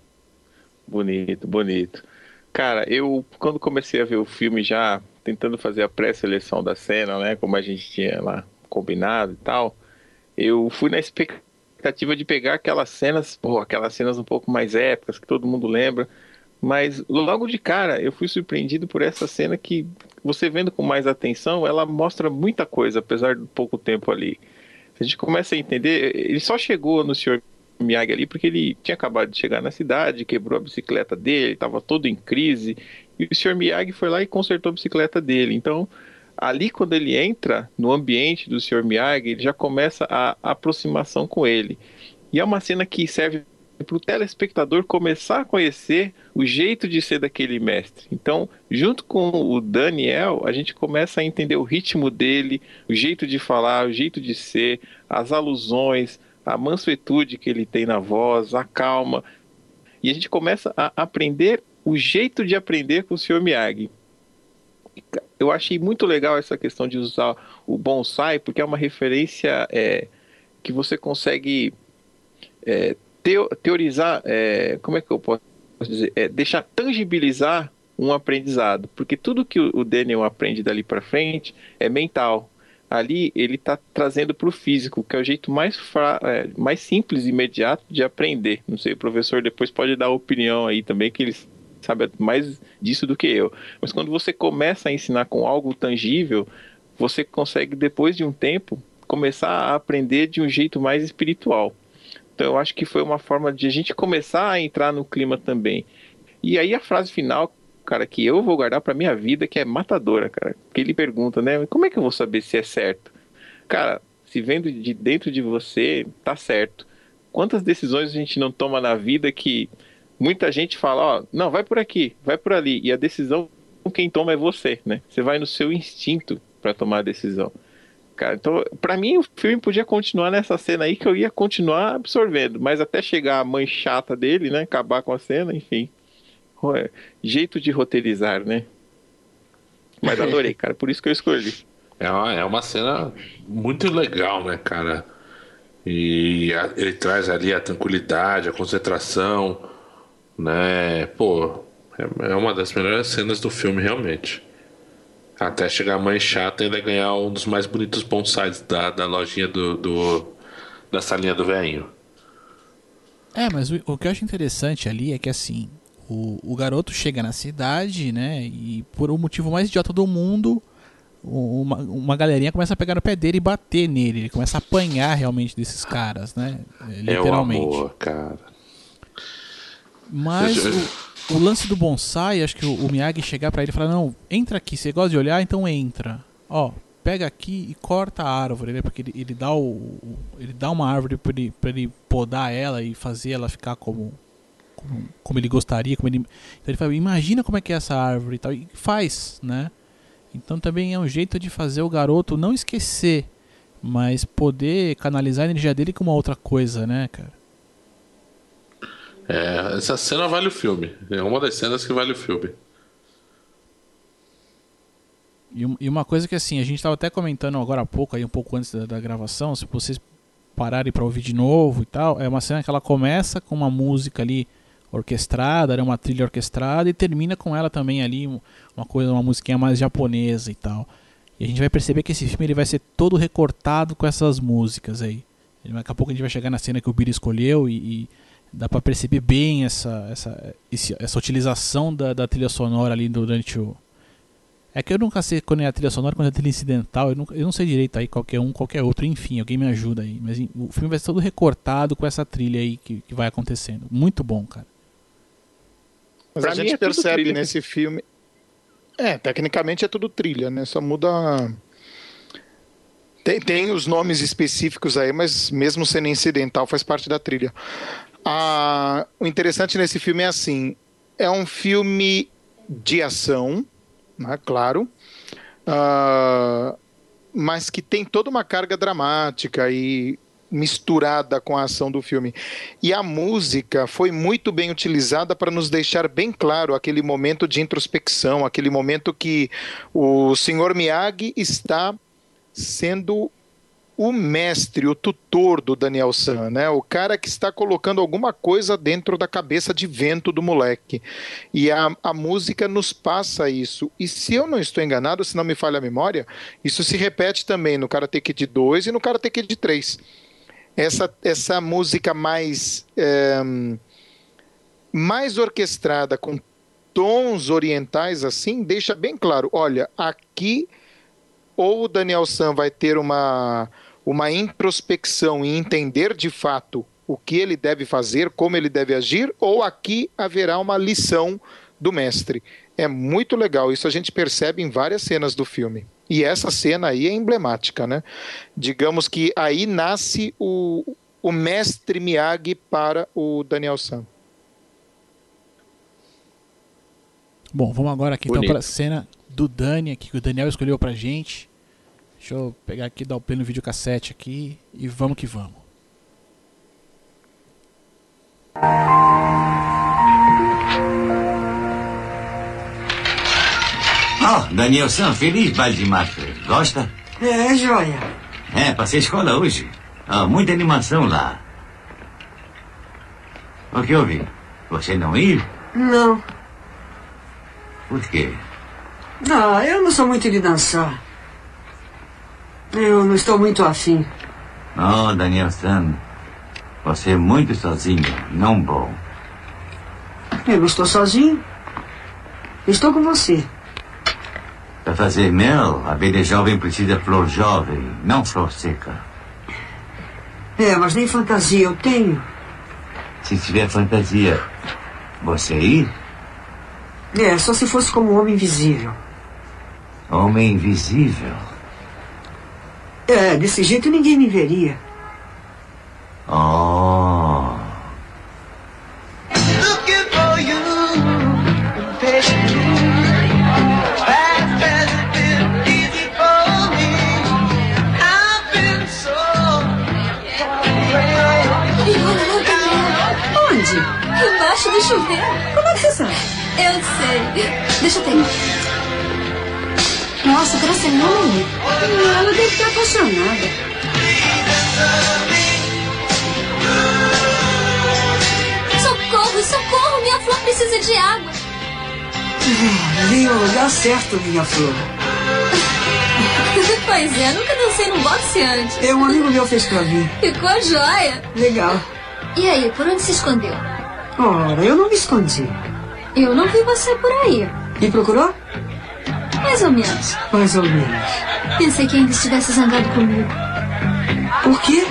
Bonito, bonito. Cara, eu quando comecei a ver o filme já tentando fazer a pré-seleção da cena, né, como a gente tinha lá combinado e tal, eu fui na expectativa de pegar aquelas cenas, pô, aquelas cenas um pouco mais épicas que todo mundo lembra, mas logo de cara eu fui surpreendido por essa cena que você vendo com mais atenção, ela mostra muita coisa apesar do pouco tempo ali. A gente começa a entender, ele só chegou no Sr. Miyagi ali porque ele tinha acabado de chegar na cidade, quebrou a bicicleta dele, estava todo em crise, e o Sr. Miyagi foi lá e consertou a bicicleta dele. Então, ali quando ele entra no ambiente do Sr. Miyagi, ele já começa a, a aproximação com ele. E é uma cena que serve para o telespectador começar a conhecer o jeito de ser daquele mestre. Então, junto com o Daniel, a gente começa a entender o ritmo dele, o jeito de falar, o jeito de ser, as alusões, a mansuetude que ele tem na voz, a calma. E a gente começa a aprender o jeito de aprender com o Sr. Miyagi. Eu achei muito legal essa questão de usar o bonsai, porque é uma referência é, que você consegue é, teo- teorizar, é, como é que eu posso dizer, é, deixar tangibilizar um aprendizado, porque tudo que o Daniel aprende dali para frente é mental. Ali ele está trazendo para o físico, que é o jeito mais, é, mais simples e imediato de aprender. Não sei, o professor depois pode dar opinião aí também, que ele sabe mais disso do que eu. Mas quando você começa a ensinar com algo tangível, você consegue, depois de um tempo, começar a aprender de um jeito mais espiritual. Então eu acho que foi uma forma de a gente começar a entrar no clima também. E aí a frase final, cara, que eu vou guardar pra minha vida, que é matadora, cara. Que ele pergunta, né? Como é que eu vou saber se é certo? Cara, se vendo de dentro de você, tá certo. Quantas decisões a gente não toma na vida que muita gente fala, ó, não, vai por aqui, vai por ali. E a decisão, quem toma é você, né? Você vai no seu instinto para tomar a decisão. Cara. Então, pra mim, o filme podia continuar nessa cena aí que eu ia continuar absorvendo. Mas até chegar a mãe chata dele, né? Acabar com a cena, enfim. Ué, Jeito de roteirizar, né? Mas adorei, cara. Por isso que eu escolhi. É uma, é uma cena muito legal, né, cara? E a- ele traz ali a tranquilidade, a concentração, né? Pô, é, é uma das melhores cenas do filme, realmente. Até chegar a mãe chata e ainda ganhar um dos mais bonitos bonsais da, da lojinha do, do- da salinha do velhinho. É, mas o, o que eu acho interessante ali é que assim, o, o garoto chega na cidade, né? E por o motivo mais idiota do mundo, uma, uma galerinha começa a pegar no pé dele e bater nele. Ele começa a apanhar realmente desses caras, né? É, É o Literalmente. amor, cara. Mas Eu- o, o lance do bonsai, acho que o, o Miyagi chegar pra ele e falar: Não, entra aqui, você gosta de olhar, então entra. Ó, pega aqui e corta a árvore, né? Porque ele, ele dá o, ele dá uma árvore pra ele, pra ele podar ela e fazer ela ficar como, como, como ele gostaria. Como ele, então ele fala: Imagina como é que é essa árvore e tal. E faz, né? Então também é um jeito de fazer o garoto não esquecer, mas poder canalizar a energia dele com uma outra coisa, né, cara? É, essa cena vale o filme. É uma das cenas que vale o filme. E, um- e uma coisa que assim, a gente estava até comentando agora há pouco, aí um pouco antes da, da gravação, se vocês pararem para ouvir de novo e tal, é uma cena que ela começa com uma música ali orquestrada, né, uma trilha orquestrada e termina com ela também ali um- uma coisa, uma musiquinha mais japonesa e tal. E a gente vai perceber que esse filme ele vai ser todo recortado com essas músicas aí. Daqui a pouco a gente vai chegar na cena que o Billy escolheu e, e dá para perceber bem essa essa esse- essa utilização da, da trilha sonora ali durante o é que eu nunca sei quando é a trilha sonora, quando é a trilha incidental, eu, nunca- eu não sei direito aí qualquer um, qualquer outro, enfim, alguém me ajuda aí. Mas o filme vai ser todo recortado com essa trilha aí que, que vai acontecendo. Muito bom, cara. Mas Pra a gente é percebe trilha. nesse filme. É, tecnicamente é tudo trilha, né? Só muda. Tem, tem os nomes específicos aí, mas mesmo sendo incidental, faz parte da trilha. Ah, o interessante nesse filme é assim: é um filme de ação, né, claro, ah, mas que tem toda uma carga dramática e misturada com a ação do filme. E a música foi muito bem utilizada para nos deixar bem claro aquele momento de introspecção, aquele momento que o Sr. Miyagi está sendo o mestre, o tutor do Daniel San, né? O cara que está colocando alguma coisa dentro da cabeça de vento do moleque. E a, a música nos passa isso. E se eu não estou enganado, se não me falha a memória, isso se repete também no Karate Kid 2 e no Karate Kid 3 essa, essa música mais é, mais orquestrada com tons orientais assim deixa bem claro olha aqui ou o Daniel San vai ter uma uma introspecção e entender de fato o que ele deve fazer como ele deve agir ou aqui haverá uma lição do mestre é muito legal isso a gente percebe em várias cenas do filme e essa cena aí é emblemática, né? Digamos que aí nasce o, o mestre Miyagi para o Daniel San. Bom, vamos agora aqui então Bonito. para a cena do Dani aqui que o Daniel escolheu pra gente. Deixa eu pegar aqui, dar o play no videocassete aqui e vamos que vamos. Oh, Danielson, feliz baile de máscara. Gosta? É, joia. É, passei escola hoje. Ah, muita animação lá. O que houve? Você não ir? Não. Por quê? Ah, eu não sou muito de dançar. Eu não estou muito afim. Oh, Danielson. Você é muito sozinho, não bom. Eu não estou sozinho. Estou com você. Para fazer mel, a abelha jovem precisa de flor jovem, não flor seca. É, mas nem fantasia eu tenho. Se tiver fantasia, você ir? É, só se fosse como um homem invisível. Homem invisível. É, desse jeito ninguém me veria. Minha flor. pois é, nunca dancei num boxe antes. É, um amigo meu fez pra mim. Ficou joia. Legal. E aí, por onde se escondeu? Ora, eu não me escondi. Eu não vi você por aí. Me procurou? Mais ou menos. Mais ou menos. Pensei que ainda estivesse zangado comigo. Por quê?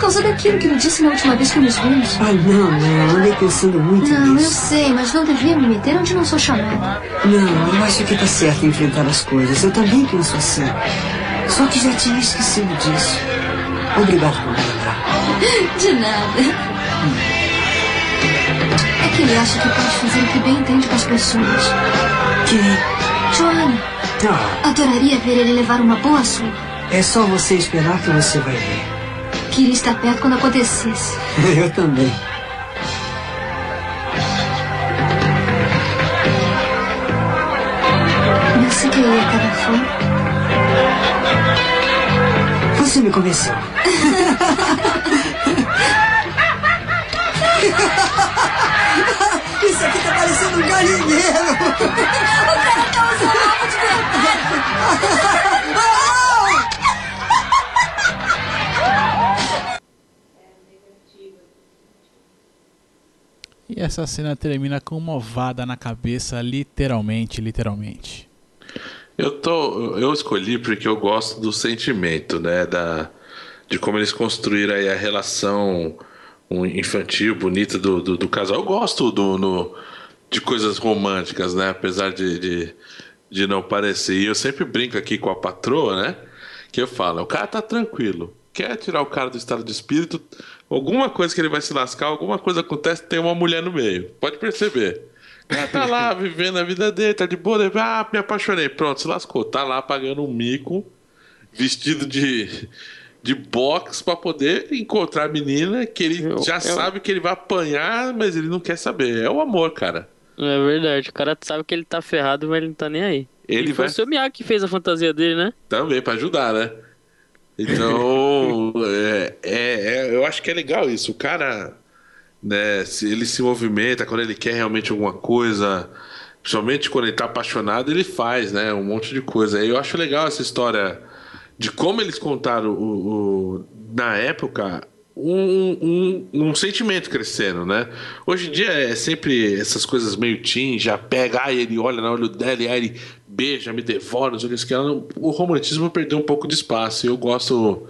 Causa daquilo que me disse na última vez que nos vimos. Ah, não, não. Eu andei pensando muito Não, eu nisso. sei, mas não devia me meter onde não sou chamada. Não, eu acho que tá certo enfrentar as coisas. Eu também penso assim. Só que já tinha esquecido disso. Obrigado por me lembrar. De nada. É que ele acha que pode fazer o que bem entende com as pessoas. Quem? Johnny, Ah, adoraria ver ele levar uma boa surra. é só você esperar que você vai ver. Queria estar perto quando acontecesse. Eu também. Você queria cada flor? Você me convenceu. Isso aqui tá parecendo um galinheiro. E essa cena termina com uma ovada na cabeça, literalmente, literalmente. Eu tô, eu escolhi porque eu gosto do sentimento, né, da de como eles construíram aí a relação infantil bonita do, do, do casal. Eu gosto do no, de coisas românticas, né, apesar de, de, de não parecer. E eu sempre brinco aqui com a patroa, né, que eu falo, o cara tá tranquilo, quer tirar o cara do estado de espírito, alguma coisa que ele vai se lascar, alguma coisa acontece, tem uma mulher no meio. Pode perceber. O cara tá lá vivendo a vida dele, tá de boa, ele, ah, me apaixonei, pronto, se lascou. Tá lá pagando um mico, vestido de, de box pra poder encontrar a menina que ele Eu- já eu- sabe que ele vai apanhar, mas ele não quer saber. É o amor, cara. É verdade, o cara sabe que ele tá ferrado, mas ele não tá nem aí. Ele e foi vai- o seu Miyagi que fez a fantasia dele, né? Também, pra ajudar, né? Então, é- eu acho que é legal isso. O cara, né, ele se movimenta quando ele quer realmente alguma coisa, principalmente quando ele tá apaixonado, ele faz, né? Um monte de coisa. Eu acho legal essa história de como eles contaram o, o- na época um, um, um sentimento crescendo, né? Hoje em dia é sempre essas coisas meio teen, já pega, aí ele olha no olho dela e aí ele beija, me devora, não sei o que, ela- o romantismo perdeu um pouco de espaço. Eu gosto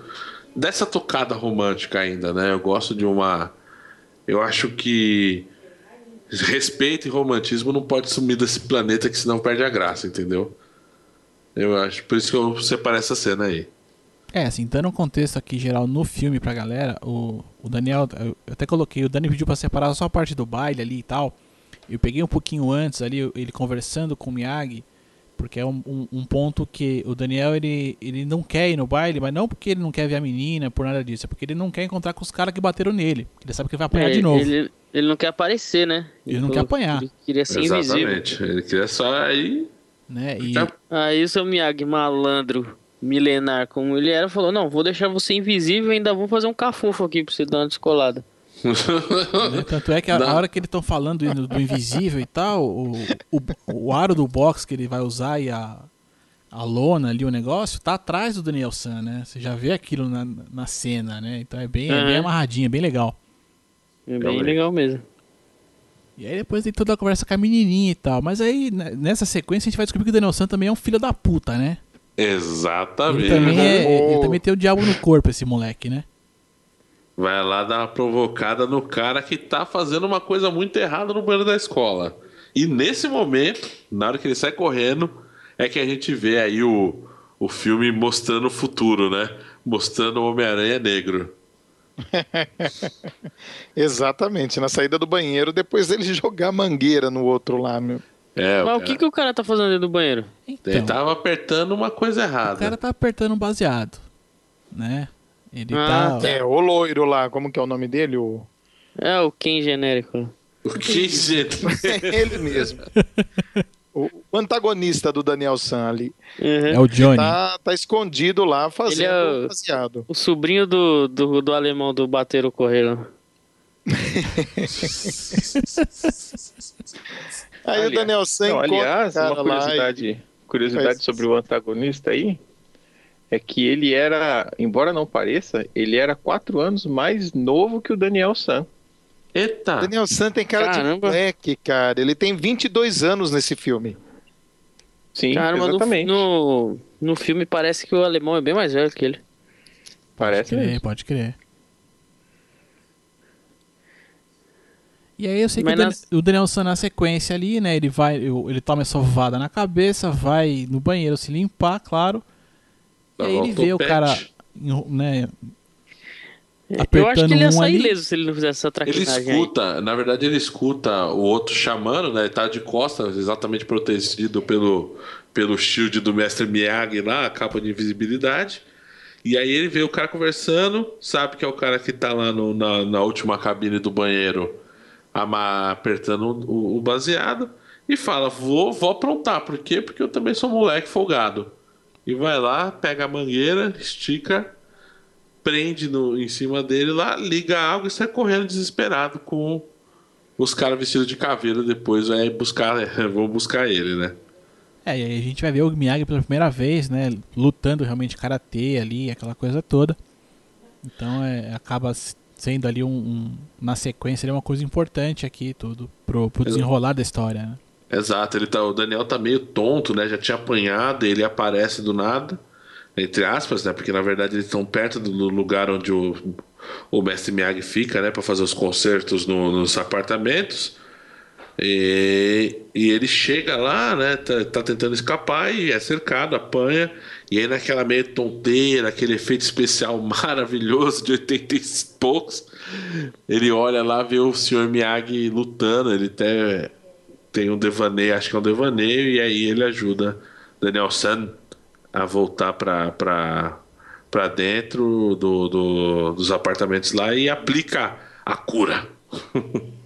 dessa tocada romântica ainda, né? Eu gosto de uma. Eu acho que respeito e romantismo não pode sumir desse planeta que senão perde a graça, entendeu? Eu acho, por isso que eu separei essa cena aí. É, assim, dando um contexto aqui geral no filme pra galera, o, o Daniel, eu até coloquei, o Dani pediu pra separar só a parte do baile ali e tal. Eu peguei um pouquinho antes ali, ele conversando com o Miyagi, porque é um, um, um ponto que o Daniel, ele, ele não quer ir no baile, mas não porque ele não quer ver a menina, por nada disso, é porque ele não quer encontrar com os caras que bateram nele. Ele sabe que ele vai apanhar É, de novo. Ele, ele não quer aparecer, né? Ele não quer apanhar. Ele queria ser invisível. Exatamente. Ele queria só aí. Né? E. Aí o seu Miyagi, malandro, milenar como ele era, falou: Não, vou deixar você invisível e ainda vou fazer um cafufo aqui pra você dar uma descolada. Né, Tanto é que a, a hora que eles estão falando do, do invisível e tal, o, o, o aro do box que ele vai usar e a, a lona ali, o negócio, tá atrás do Daniel San, né? Você já vê aquilo na, na cena, né? Então é bem, é bem Uhum. amarradinho, é bem legal. É bem Realmente. legal mesmo. E aí depois tem toda a conversa com a menininha e tal. Mas aí, né, nessa sequência, a gente vai descobrir que o Daniel San também é um filho da puta, né? Exatamente. Ele também, é- ele também tem o diabo no corpo, esse moleque, né? Vai lá dar uma provocada no cara que tá fazendo uma coisa muito errada no banheiro da escola. E nesse momento, na hora que ele sai correndo, é que a gente vê aí o, o filme mostrando o futuro, né? Mostrando o Homem-Aranha negro. Exatamente, na saída do banheiro, depois ele jogar mangueira no outro lá, meu. É, Mas o cara, que, que o cara tá fazendo dentro do banheiro? Então, ele tava apertando uma coisa o errada. cara tá apertando um baseado, né? Ele Ah, tá... tá. É, o loiro lá, como que é o nome dele? O... É o Ken genérico. O que, gente? É ele mesmo. O o antagonista do Daniel San ali. Uhum. É o Johnny. Tá, tá escondido lá fazendo Ele é o- baseado. O sobrinho do, do, do alemão do Bateiro Correio. Aí o Ali- Daniel San Não, encontra aliás, o cara uma lá e- curiosidade, curiosidade sobre o antagonista aí é que ele era, embora não pareça, ele era quatro anos mais novo que o Daniel San. Eita! Daniel San tem cara Caramba. de moleque, cara. Ele tem 22 anos nesse filme. Sim, Caramba, no, exatamente. no, no filme parece que o alemão é bem mais velho que ele. Parece Crer, mesmo. pode crer. E aí eu sei que Mas o, Dan- nas- o Daniel San na sequência ali, né? Ele vai, ele toma essa ovada na cabeça, vai no banheiro se limpar, claro. E aí ele vê o cara, né? eu acho que ele ia um sair ileso se ele não fizesse essa Ele traquinagem aí. escuta, na verdade ele escuta o outro chamando, né? Ele tá de costas, exatamente protegido pelo, pelo shield do mestre Miyagi lá, a capa de invisibilidade. E aí ele vê o cara conversando, sabe que é o cara que tá lá no- na, na última cabine do banheiro, ama- apertando o, o baseado, e fala: vou, vou aprontar. Por quê? Porque eu também sou moleque folgado. E vai lá, pega a mangueira, estica, prende no, em cima dele lá, liga a água e sai correndo desesperado com os caras vestidos de caveira. Depois vai buscar, vão buscar ele, né? É, e aí a gente vai ver o Miyagi pela primeira vez, né? Lutando realmente karatê ali, aquela coisa toda. Então é, acaba sendo ali um, um- na sequência ali uma coisa importante aqui tudo pro, pro desenrolar da história, né? Exato, ele tá, o Daniel tá meio tonto, né? Já tinha apanhado, ele aparece do nada, entre aspas, né? Porque na verdade eles estão perto do lugar onde o, o mestre Miyagi fica, né? Para fazer os concertos no- nos apartamentos. E, e ele chega lá, né? Tá, tá tentando escapar e é cercado, apanha. E aí, naquela meio tonteira, aquele efeito especial maravilhoso de 80 e poucos, ele olha lá, vê o Sr. Miyagi lutando. Ele até tem um devaneio, acho que é um devaneio, e aí ele ajuda Daniel San a voltar pra, pra, pra dentro do, do- dos apartamentos lá e aplica a cura.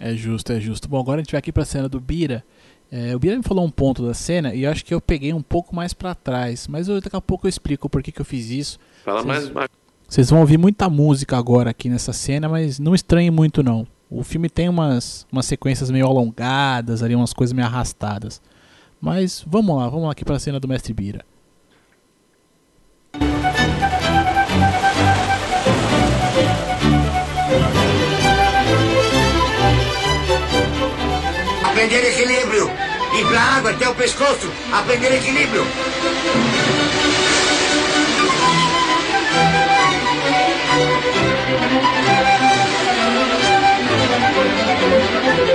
É justo, é justo. Bom, agora a gente vai aqui pra cena do Bira. É, o Bira me falou um ponto da cena e eu acho que eu peguei um pouco mais pra trás. Mas eu- daqui a pouco eu explico por que, que eu fiz isso. Fala mais, mais. Vocês vão ouvir muita música agora aqui nessa cena, mas não estranhe muito não. O filme tem umas, umas sequências meio alongadas, ali umas coisas meio arrastadas. Mas vamos lá, vamos lá aqui pra cena do Mestre Bira. Aprender equilíbrio. Ir pra água até o pescoço. Aprender equilíbrio. O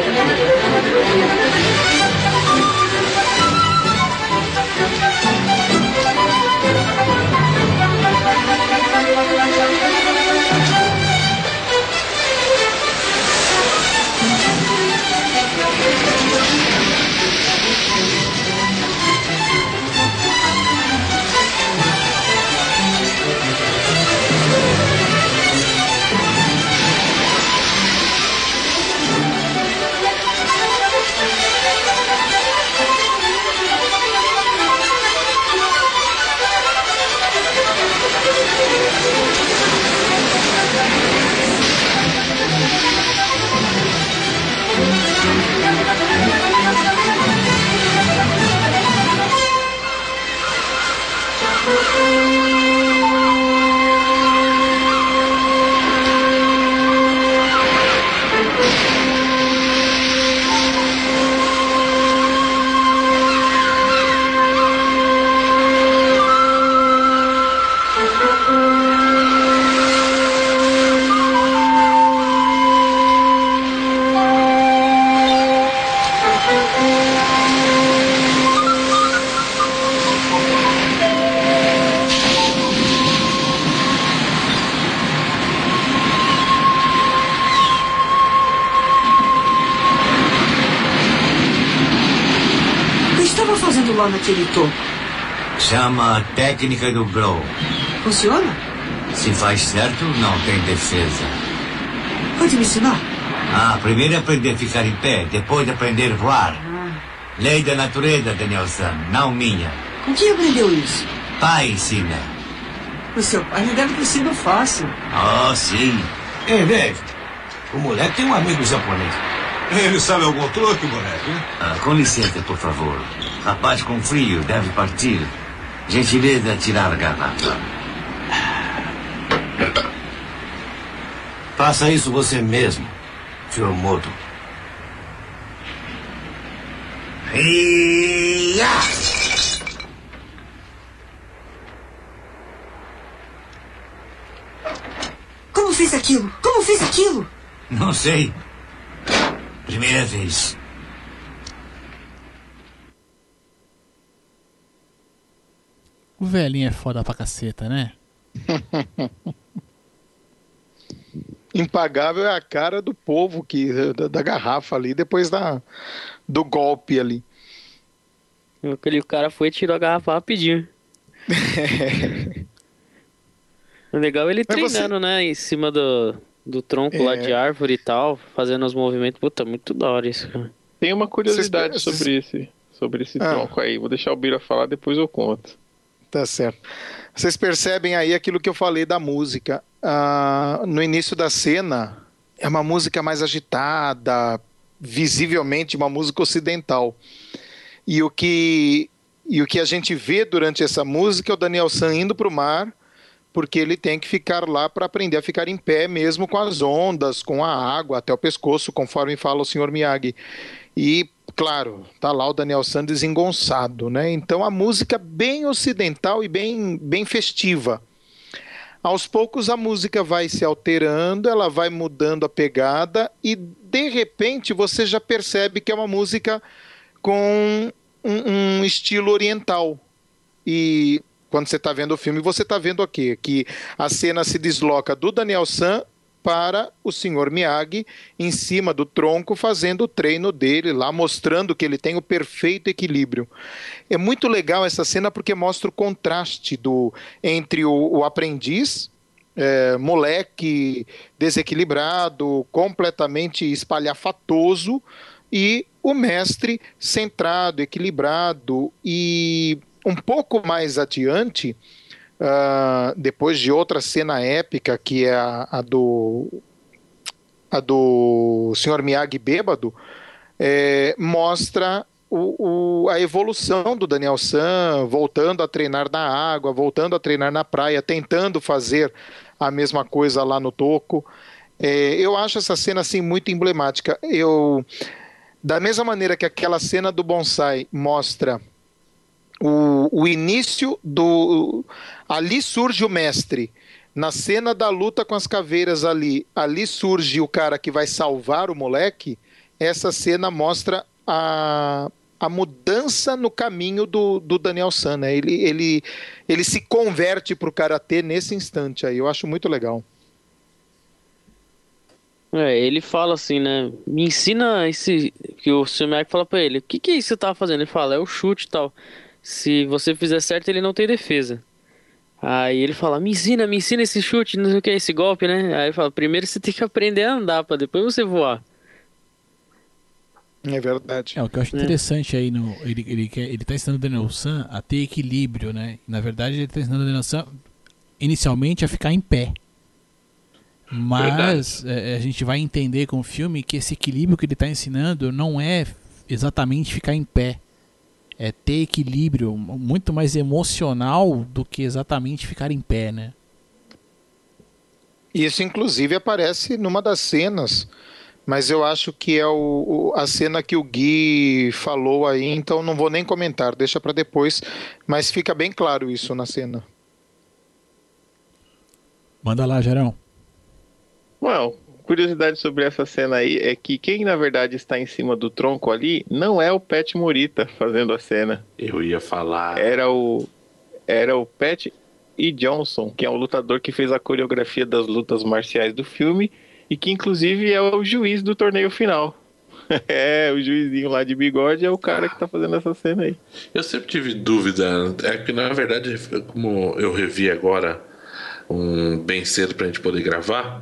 topo? Chama a técnica do Blow. Funciona? Se faz certo, não tem defesa. Pode me ensinar? Ah, primeiro aprender a ficar em pé, depois aprender a voar. Lei da natureza, Danielson, não minha. Com quem aprendeu isso? Pai ensina. O seu pai não deve ter sido fácil. Oh, sim. Ei, Dave, o moleque tem um amigo japonês. Ele sabe algum truque, moleque? Ah, com licença, por favor. Rapaz com frio deve partir. Gentileza tirar a garrafa. Faça isso você mesmo, Sr. Moto. Como fez aquilo? Como fez aquilo? Não sei. Primeira vez. O velhinho é foda pra caceta, né? Impagável é a cara do povo que da, da garrafa ali, depois da, do golpe ali. Aquele cara foi e tirou a garrafa rapidinho. O legal é ele Mas você- treinando, né? Em cima do, do tronco lá É. de árvore e tal, fazendo os movimentos. Puta, muito da hora isso, cara. Tem uma curiosidade Vocês- sobre esse, sobre esse Ah. tronco aí. Vou deixar o Bira falar, depois eu conto. Tá certo. Vocês percebem aí aquilo que eu falei da música. Ah, no início da cena, é uma música mais agitada, visivelmente uma música ocidental. E o que, e o que a gente vê durante essa música é o Daniel San indo para o mar, porque ele tem que ficar lá para aprender a ficar em pé, mesmo com as ondas, com a água até o pescoço, conforme fala o Sr. Miyagi. E, claro, tá lá o Daniel San desengonçado, né? Então a música bem ocidental e bem, bem festiva. Aos poucos a música vai se alterando, ela vai mudando a pegada e de repente você já percebe que é uma música com um, um estilo oriental. E quando você está vendo o filme, você está vendo o quê? Que a cena se desloca do Daniel San para o Sr. Miyagi em cima do tronco fazendo o treino dele lá, mostrando que ele tem o perfeito equilíbrio. É muito legal essa cena porque mostra o contraste do entre o, o aprendiz, é, moleque desequilibrado, completamente espalhafatoso, e o mestre centrado, equilibrado e um pouco mais adiante, ah, depois de outra cena épica que é a, a do a do Sr. Miyagi bêbado, é, mostra o, o- a evolução do Daniel San, voltando a treinar na água, voltando a treinar na praia, tentando fazer a mesma coisa lá no toco. É, eu acho essa cena assim muito emblemática. Eu, da mesma maneira que aquela cena do bonsai mostra o, o início do. Ali surge o mestre. Na cena da luta com as caveiras ali, ali surge o cara que vai salvar o moleque. Essa cena mostra a, a mudança no caminho do, do Daniel San. Né? Ele, ele, ele se converte para o karatê nesse instante aí. Eu acho muito legal. É, ele fala assim, né? Me ensina esse. Que o. Miyagi fala pra ele: O que que é isso que você tava fazendo? Ele fala: É o chute e tal. Se você fizer certo, ele não tem defesa. Aí ele fala: Me ensina, me ensina esse chute, não sei o que, esse golpe, né? Aí ele fala: Primeiro você tem que aprender a andar, pra depois você voar. É verdade. É, o que eu acho É. interessante aí, no, ele, ele, quer, ele tá ensinando o Daniel San a ter equilíbrio, né? Na verdade, ele tá ensinando o Daniel San inicialmente a ficar em pé. Mas é, a gente vai entender com o filme que esse equilíbrio que ele tá ensinando não é exatamente ficar em pé. É ter equilíbrio muito mais emocional do que exatamente ficar em pé, né? Isso, inclusive, aparece numa das cenas, mas eu acho que é o, o- a cena que o Gui falou aí, então não vou nem comentar, deixa para depois, mas fica bem claro isso na cena. Manda lá, Gerão. Well, curiosidade sobre essa cena aí é que quem na verdade está em cima do tronco ali não é o Pat Morita fazendo a cena. Eu ia falar. Era o era o Pat E. Johnson, que é um lutador que fez a coreografia das lutas marciais do filme e que inclusive é o juiz do torneio final. É, o juizinho lá de bigode é o cara que tá fazendo essa cena aí. Eu sempre tive dúvida. É que na verdade, como eu revi agora um bem cedo pra gente poder gravar,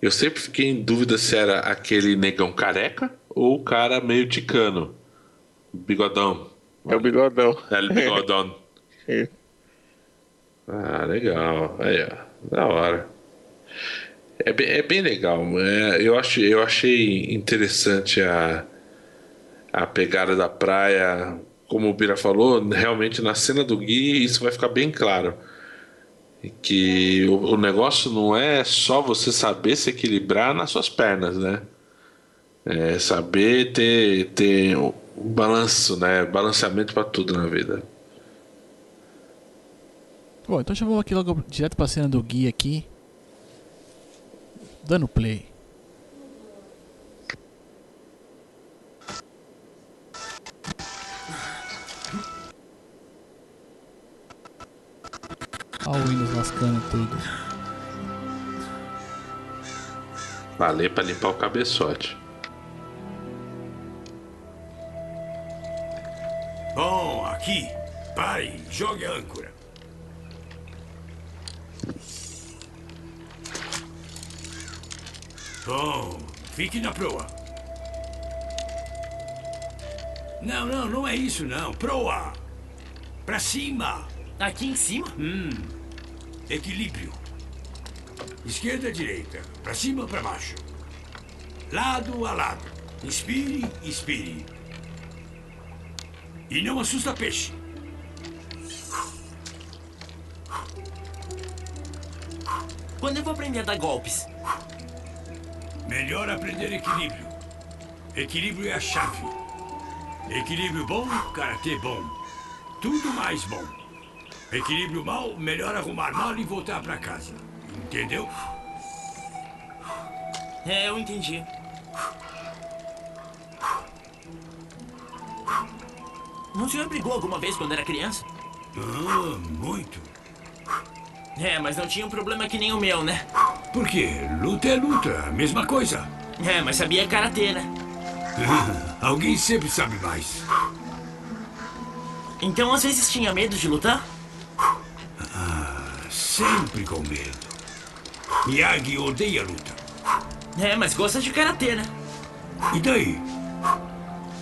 Eu sempre fiquei em dúvida se era aquele negão careca ou o cara meio ticano. Bigodão. É o bigodão. É o bigodão. É. Ah, legal. Aí, ó. Da hora. É bem, é bem legal. É, eu, acho, eu achei interessante a, a pegada da praia. Como o Bira falou, realmente na cena do Gui isso vai ficar bem claro. Que o, o negócio não é só você saber se equilibrar nas suas pernas, né? É saber ter, ter o balanço, né? Balanceamento para tudo na vida. Bom, então já vamos aqui logo direto pra cena do Gui aqui. Dando play. Olha o Windows lascando tudo. Valer para limpar o cabeçote. Bom, aqui. Pare, jogue a âncora. Bom, fique na proa. Não, não, não é isso não. Proa! Pra cima! Aqui em cima? Hum. Equilíbrio. Esquerda, direita. Pra cima, pra baixo. Lado a lado. Inspire, expire. E não assusta peixe. Quando eu vou aprender a dar golpes? Melhor aprender equilíbrio. Equilíbrio é a chave. Equilíbrio bom, karatê bom. Tudo mais bom. Equilíbrio mal, melhor arrumar mal e voltar pra casa. Entendeu? É, eu entendi. O senhor brigou alguma vez quando era criança? Ah, muito. É, mas não tinha um problema que nem o meu, né? Por quê? Luta é luta, mesma coisa. É, mas sabia karatê, né? Alguém sempre sabe mais. Então às vezes tinha medo de lutar? Sempre com medo. Miyagi odeia luta. É, mas gosta de karatê, né? E daí?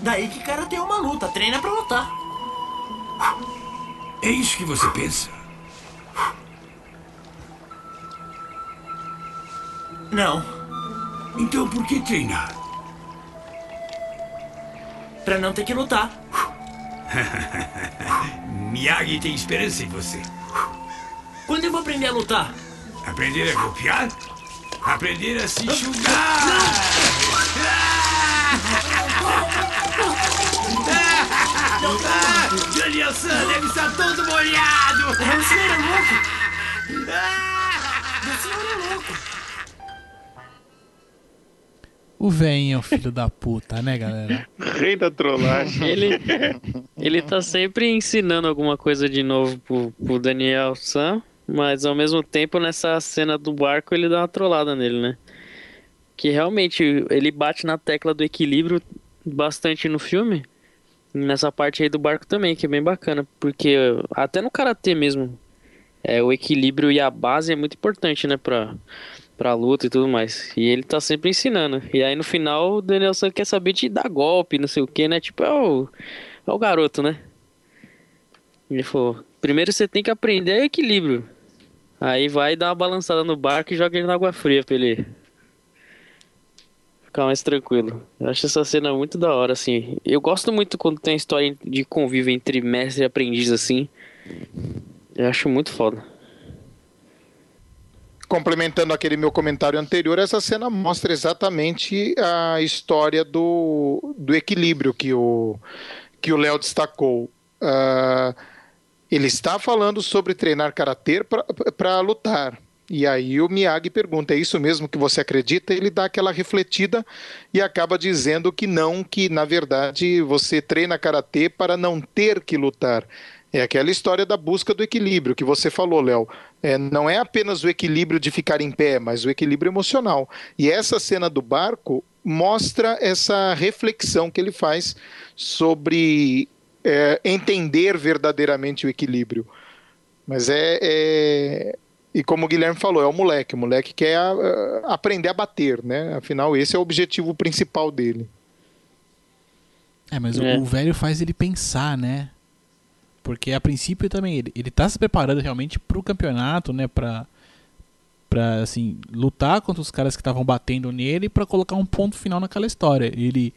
Daí que karatê é uma luta, treina pra lutar. É isso que você pensa? Não. Então por que treinar? Pra não ter que lutar. Miyagi tem esperança em você. Quando eu vou aprender a lutar? Aprender a golpear? Aprender a se enxugar! Daniel San deve estar todo molhado! O senhor é louco! O senhor é louco! O velhinho é o filho da puta, né, galera? Rei da trollagem. Ele, ele tá sempre ensinando alguma coisa de novo pro, pro Daniel Sam, mas ao mesmo tempo nessa cena do barco ele dá uma trollada nele, né? Que realmente ele bate na tecla do equilíbrio bastante no filme. Nessa parte aí do barco também, que é bem bacana, porque até no karatê mesmo, é, o equilíbrio e a base é muito importante, né, pra, pra luta e tudo mais. E ele tá sempre ensinando. E aí no final o Danielson quer saber de dar golpe, não sei o que, né? Tipo, é o, é o garoto, né? Ele falou: primeiro você tem que aprender equilíbrio. Aí vai dar uma balançada no barco e joga ele na água fria pra ele ficar mais tranquilo. Eu acho essa cena muito da hora, assim. Eu gosto muito quando tem história de convívio entre mestre e aprendiz, assim. Eu acho muito foda. Complementando aquele meu comentário anterior, essa cena mostra exatamente a história do, do equilíbrio que o que o Léo destacou. Uh, ele está falando sobre treinar karatê para lutar. E aí o Miyagi pergunta: é isso mesmo que você acredita? Ele dá aquela refletida e acaba dizendo que não, que na verdade você treina karatê para não ter que lutar. É aquela história da busca do equilíbrio que você falou, Léo. É, não é apenas o equilíbrio de ficar em pé, mas o equilíbrio emocional. E essa cena do barco mostra essa reflexão que ele faz sobre é, entender verdadeiramente o equilíbrio. Mas é, é, E como o Guilherme falou, é o moleque. O moleque quer uh, aprender a bater, né? Afinal, esse é o objetivo principal dele. É, mas É. O, o velho faz ele pensar, né? Porque a princípio também ele, ele tá se preparando realmente pro campeonato, né? Pra, pra assim, lutar contra os caras que estavam batendo nele pra colocar um ponto final naquela história. Ele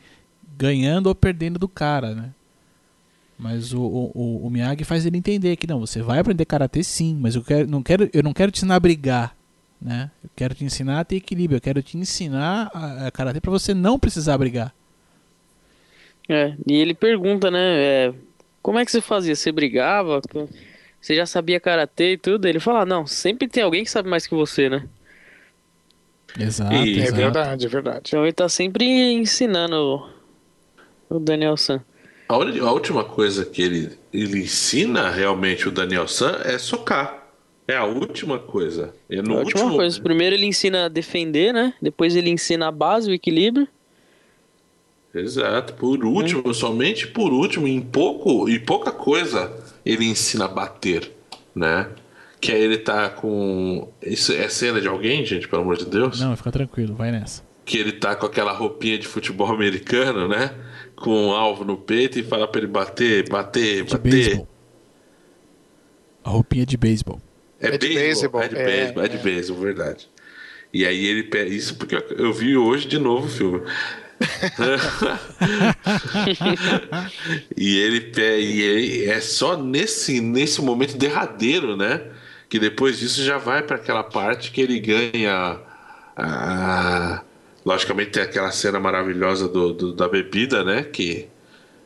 ganhando ou perdendo do cara, né? Mas o, o, o- o Miyagi faz ele entender que não, você vai aprender karatê sim, mas eu quero, não quero, eu não quero te ensinar a brigar, né? Eu quero te ensinar a ter equilíbrio, eu quero te ensinar a, a karatê pra você não precisar brigar. É, e ele pergunta, né? é, como é que você fazia? Você brigava? Você já sabia karatê e tudo? Ele fala, "Ah, não, sempre tem alguém que sabe mais que você, né? Exato, E- É exato. verdade, é verdade. Então ele tá sempre ensinando o, o Daniel San. A, a última coisa que ele, ele ensina realmente o Daniel San é socar. É a última coisa. É no a última último coisa, primeiro ele ensina a defender, né? Depois ele ensina a base, o equilíbrio. Exato. Por último, somente por último, em pouco e pouca coisa, ele ensina a bater, né? Que aí ele tá com. Isso é cena de alguém, gente, pelo amor de Deus? Não, fica tranquilo, vai nessa. Que ele tá com aquela roupinha de futebol americano, né? Com um alvo no peito e fala pra ele bater, bater, De bater. beisebol. A roupinha de beisebol. É, É de beisebol, é de é, beisebol, é de beisebol, verdade. E aí ele pega isso porque eu- eu vi hoje de novo o filme. e ele pega, e ele- é só nesse nesse momento derradeiro, né? Que depois disso já vai para aquela parte que ele ganha a- logicamente tem aquela cena maravilhosa do, do- da bebida, né? Que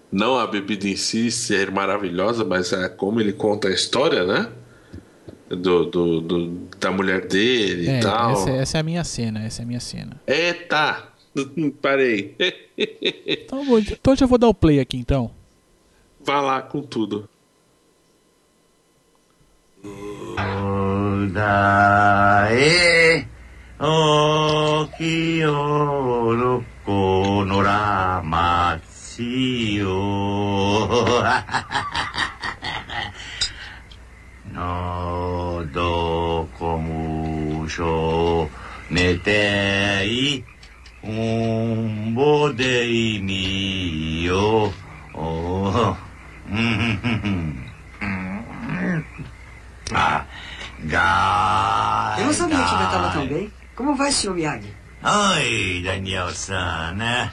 não a bebida em si ser maravilhosa, mas é como ele conta a história, né? Do, do, do- da mulher dele É, e tal. essa, essa é a minha cena, essa é a minha cena. Eita! Parei. Então, vou- então já vou dar o play aqui então. Vá lá com tudo. Dae Okioro Konoramatsuyo No Dokomusho Netei Umbo de Miyo Oh Ah, Ga- Eu não sabia que cantava tão bem. Como vai, senhor Miyagi? Oi, Daniel-san, né?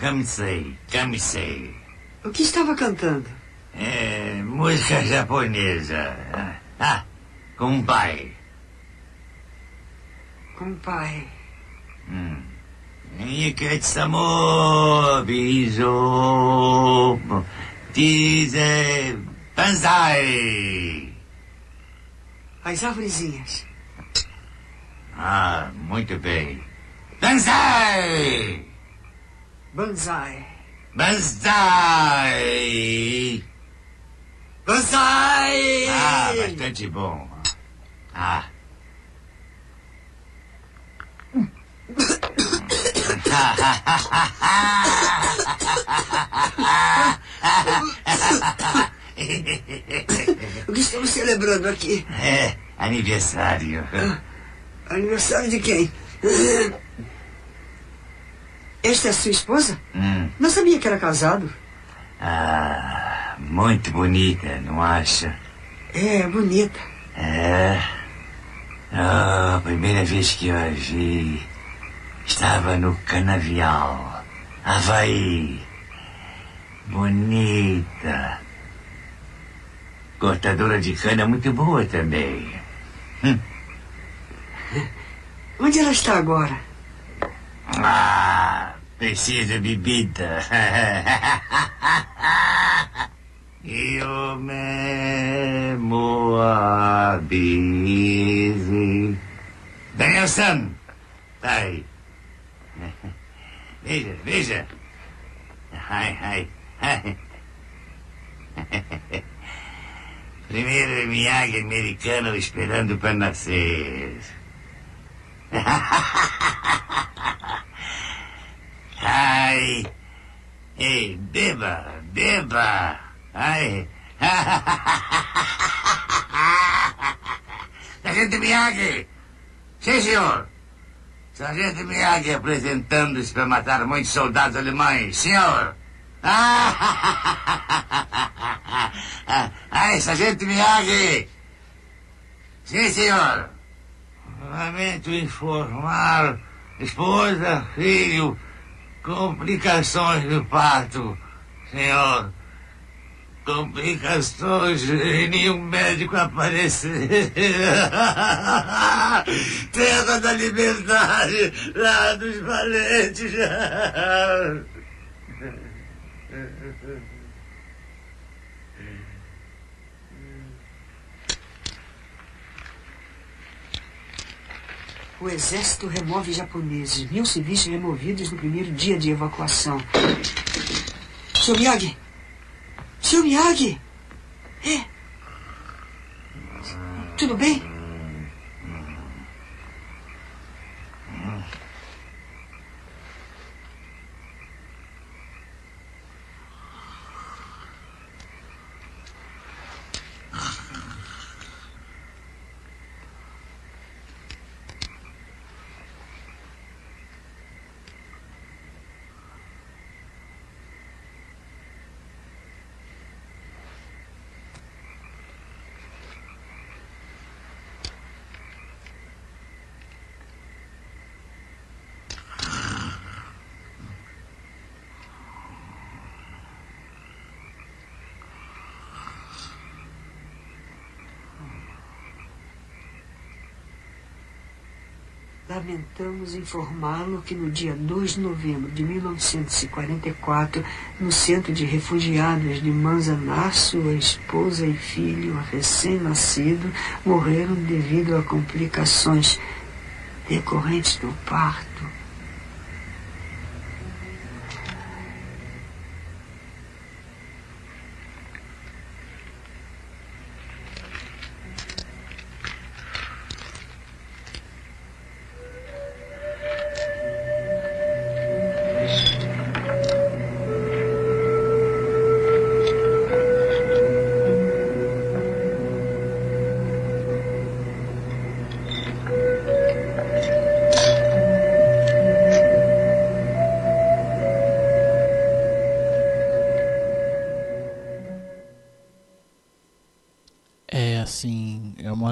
Kamisei, Kamisei. O que estava cantando? É, música japonesa. Ah, com o pai. Com o pai. Hum. Iketsamo bizo dize banzai. As arvorezinhas. Ah, muito bem. Banzai! Banzai. Banzai! Banzai! Ah, bastante bom. Ah. O que estamos celebrando aqui? É, aniversário. Aniversário de quem? Esta é a sua esposa? Hum. Não sabia que era casado. Ah, muito bonita, não acha? É, bonita. É. Ah, a primeira vez que eu a vi, estava no canavial, Havaí. Bonita. Cortadora de cana muito boa também. Onde ela está agora? Ah, precisa bebida. Eu mesmo avise. Danielson! Ai. Veja, veja. Ai, ai, ai. Primeiro Miyagi americano esperando para nascer. Ai. Ei, beba, beba. Ai. Sargento Miyagi! Sim, senhor! Sargento Miyagi apresentando-se para matar muitos soldados alemães. Senhor! Ai, Sargento Miyagi! Sim, senhor! Lamento informar, esposa, filho, complicações do parto, senhor. Complicações e nenhum médico aparecer. Terra da liberdade, lá dos valentes. O exército remove japoneses. Mil civis removidos no primeiro dia de evacuação. Seu Miyagi! Seu Miyagi! É? Tudo bem? Lamentamos informá-lo que no dia 2 de novembro de 1944, no centro de refugiados de Manzanar, sua esposa e filho recém-nascido morreram devido a complicações decorrentes do parto.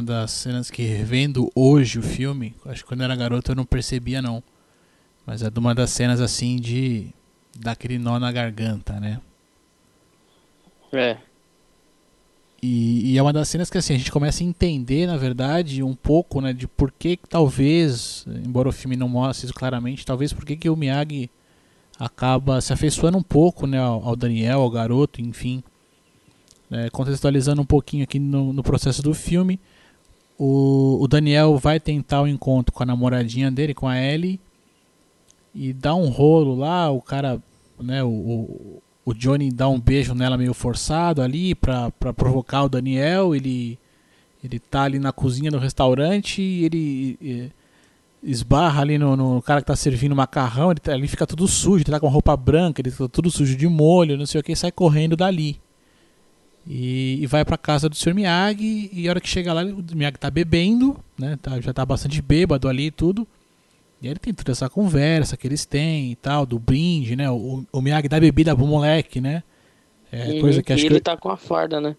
Uma das cenas que vendo hoje o filme, acho que quando eu era garoto eu não percebia não. Mas é de uma das cenas assim de dar aquele nó na garganta, né? É. E, e é uma das cenas que assim, a gente começa a entender, na verdade, um pouco, né, de por que que talvez, embora o filme não mostre isso claramente, talvez por que que o Miyagi acaba se afeiçoando um pouco, né, ao, ao Daniel, ao garoto, enfim. É, contextualizando um pouquinho aqui no, no processo do filme, o, o, Daniel vai tentar o um encontro com a namoradinha dele, com a Ellie, e dá um rolo lá, o cara, né, o, o, o Johnny dá um beijo nela meio forçado ali pra, pra provocar o Daniel, ele, ele tá ali na cozinha do restaurante, ele, ele esbarra ali no, no, cara que tá servindo macarrão, ele, tá, ele fica tudo sujo, ele tá com roupa branca, ele tá tudo sujo de molho, não sei o que, sai correndo dali. E, e, vai para casa do Sr. Miyagi e a hora que chega lá, o Miyagi tá bebendo, né? Tá, já tá bastante bêbado ali e tudo. E aí ele tem toda essa conversa que eles têm e tal, do brinde, né? O, o Miyagi dá bebida pro moleque, né? É e, coisa que acho e ele que tá com a farda, né?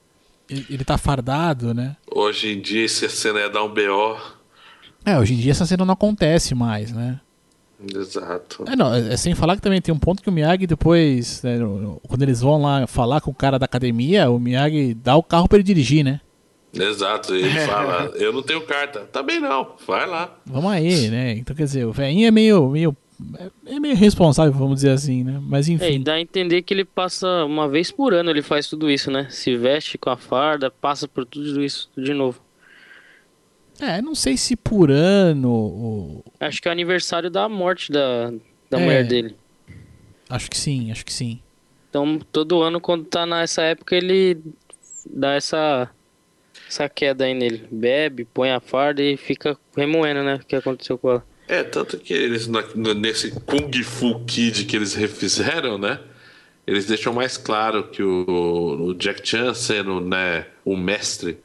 Ele, ele tá fardado, né? Hoje em dia, essa cena ia dar um BO. É, hoje em dia essa cena não acontece mais, né? Exato. É, não, é, sem falar que também tem um ponto que o Miyagi depois, né, quando eles vão lá falar com o cara da academia, o Miyagi dá o carro para ele dirigir, né? Exato, ele fala, eu não tenho carta. Também não, vai lá. Vamos aí, né? Então quer dizer, o velhinho é meio, meio é meio responsável, vamos dizer assim, né? Mas enfim. É, e dá a entender que ele passa uma vez por ano, ele faz tudo isso, né? Se veste com a farda, passa por tudo isso de novo. É, não sei se por ano. Ou... Acho que é o aniversário da morte da, da é, mulher dele. Acho que sim, acho que sim. Então, todo ano, quando tá nessa época, ele dá essa, essa queda aí nele. Bebe, põe a farda e fica remoendo, né? O que aconteceu com ela. É, tanto que eles, nesse Kung Fu Kid que eles refizeram, né? Eles deixam mais claro que o, o Jack Chan sendo né, o mestre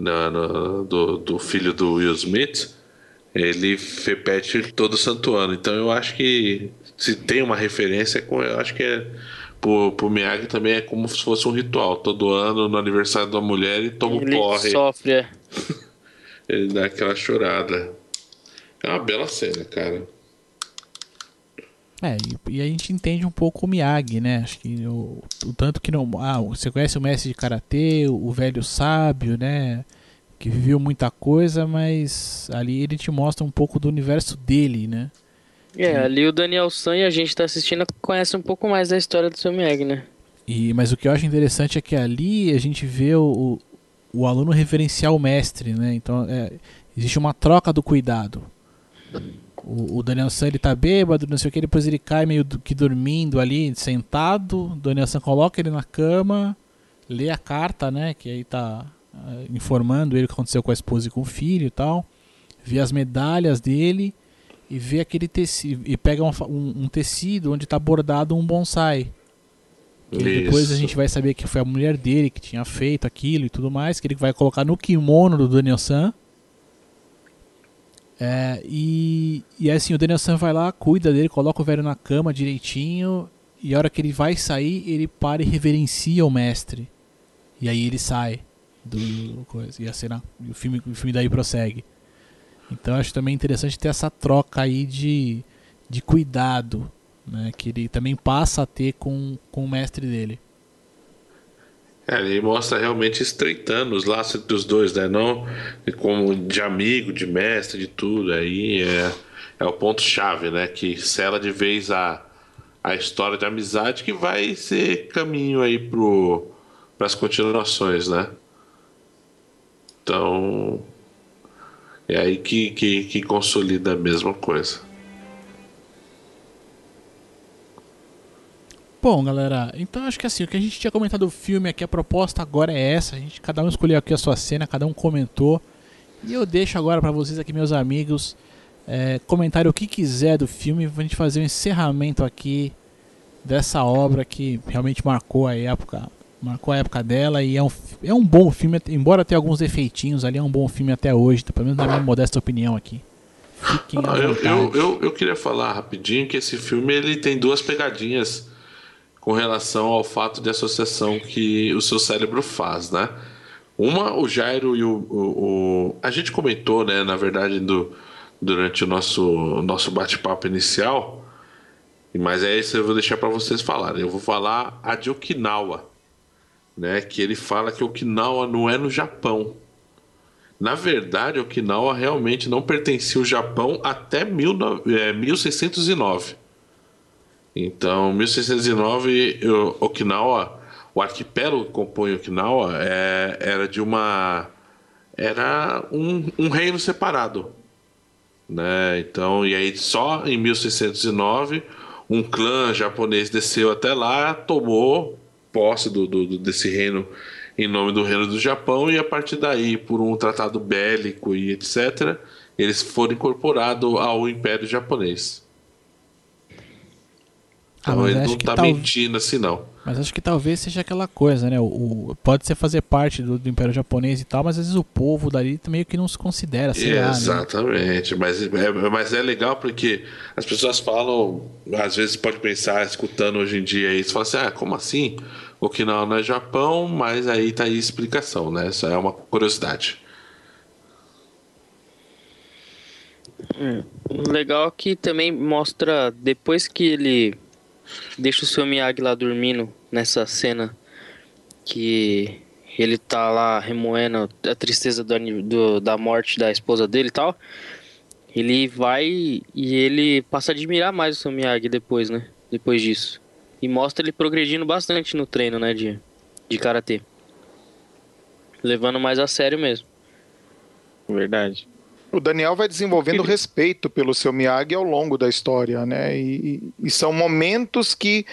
na- no- do, do filho do Will Smith, ele repete todo santo ano. Então eu acho que se tem uma referência, com- eu acho que é. Pro, pro Miyagi também é como se fosse um ritual. Todo ano, no aniversário da mulher, ele toma um Ele porre. sofre, é. Ele dá aquela chorada. É uma bela cena, cara. É, e, e a gente entende um pouco o Miyagi, né? Acho que o, o tanto que não. Ah, você conhece o mestre de karatê, o, o velho sábio, né? Que viveu muita coisa, mas ali ele te mostra um pouco do universo dele, né? É, ali o Daniel San e a gente tá assistindo conhece um pouco mais da história do seu Miyagi, né? E, mas o que eu acho interessante é que ali a gente vê o, o, aluno reverenciar o mestre, né? Então é, existe uma troca do cuidado. O, o Daniel San ele tá bêbado, não sei o que, depois ele cai meio que dormindo ali, sentado. O Daniel San coloca ele na cama, lê a carta, né? Que aí tá ah, informando ele o que aconteceu com a esposa e com o filho e tal. Vê as medalhas dele e vê aquele tecido. E pega um, um- um tecido onde tá bordado um bonsai. Que depois a gente vai saber que foi a mulher dele que tinha feito aquilo e tudo mais, que ele vai colocar no kimono do Daniel San. É, e, e assim, o Daniel San vai lá, cuida dele, coloca o velho na cama direitinho. E a hora que ele vai sair, ele para e reverencia o mestre. E aí ele sai do coisa. E a cena, o filme, o filme daí prossegue. Então acho também interessante ter essa troca aí de, de cuidado, né? Que ele também passa a ter com, com o mestre dele. É, ele mostra realmente estreitando os laços entre os dois, né? Não como de amigo, de mestre, de tudo. Aí é, é o ponto-chave, né? Que sela de vez a, a história de amizade que vai ser caminho aí pro, pras continuações, né? Então. É aí que, que, que consolida a mesma coisa. Bom, galera, então acho que assim, o que a gente tinha comentado do filme aqui, a proposta agora é essa. A gente, cada um escolheu aqui a sua cena, cada um comentou. E eu deixo agora pra vocês aqui, meus amigos, é, comentarem o que quiser do filme, pra gente fazer um encerramento aqui dessa obra que realmente marcou a época, marcou a época dela e é um, é um bom filme, embora tenha alguns defeitinhos ali, é um bom filme até hoje, pelo menos na minha modesta opinião aqui. Fiquem à Ah, eu, eu, eu, eu queria falar rapidinho que esse filme ele tem duas pegadinhas com relação ao fato de associação que o seu cérebro faz, né? Uma, o Jairo e o, o, o- a gente comentou, né? Na verdade, do, durante o nosso nosso bate-papo inicial, mas é isso eu vou deixar para vocês falarem. Eu vou falar a de Okinawa, né? Que ele fala que Okinawa não é no Japão. Na verdade, Okinawa realmente não pertencia ao Japão até mil é, 1609. Então, 1609, o- Okinawa, o arquipélago que compõe Okinawa, é, era de uma. Era um, um reino separado. Né? Então, e aí só em 1609, um clã japonês desceu até lá, tomou posse do- do- desse reino em nome do reino do Japão, e a partir daí, por um tratado bélico e etc., eles foram incorporados ao Império Japonês. Ah, Então mas ele acho não que tá tal- mentindo assim, não. Mas acho que talvez seja aquela coisa, né? O, o- pode ser fazer parte do, do Império Japonês e tal, mas às vezes o povo dali meio que não se considera, sei lá, né? Exatamente, mas, é, mas é legal porque as pessoas falam, às vezes pode pensar, escutando hoje em dia isso, fala assim, ah, como assim? Okinawa não é Japão, mas aí tá aí a explicação, né? Isso é uma curiosidade. O legal é que também mostra, depois que ele deixa o seu Miyagi lá dormindo, nessa cena que ele tá lá remoendo a tristeza do, do- da morte da esposa dele e tal, ele vai e ele passa a admirar mais o seu Miyagi depois, né? Depois disso. E mostra ele progredindo bastante no treino, né, de, de karatê. Levando mais a sério mesmo. Verdade. O Daniel vai desenvolvendo respeito pelo seu Miyagi ao longo da história, né? E, e são momentos que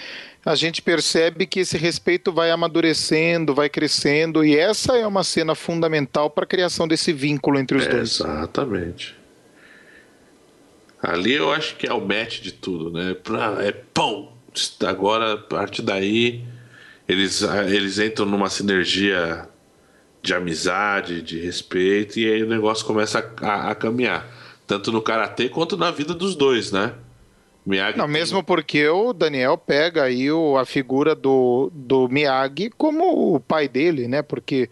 a gente percebe que esse respeito vai amadurecendo, vai crescendo, e essa é uma cena fundamental para a criação desse vínculo entre os dois. Exatamente. Ali eu acho que é o match de tudo, né? Pra, é pão! Agora, a partir daí, eles, eles entram numa sinergia de amizade, de respeito, e aí o negócio começa a, a, a caminhar. Tanto no karatê quanto na vida dos dois, né? Miyagi Não, mesmo porque o Daniel pega aí o, a figura do, do Miyagi como o pai dele, né? Porque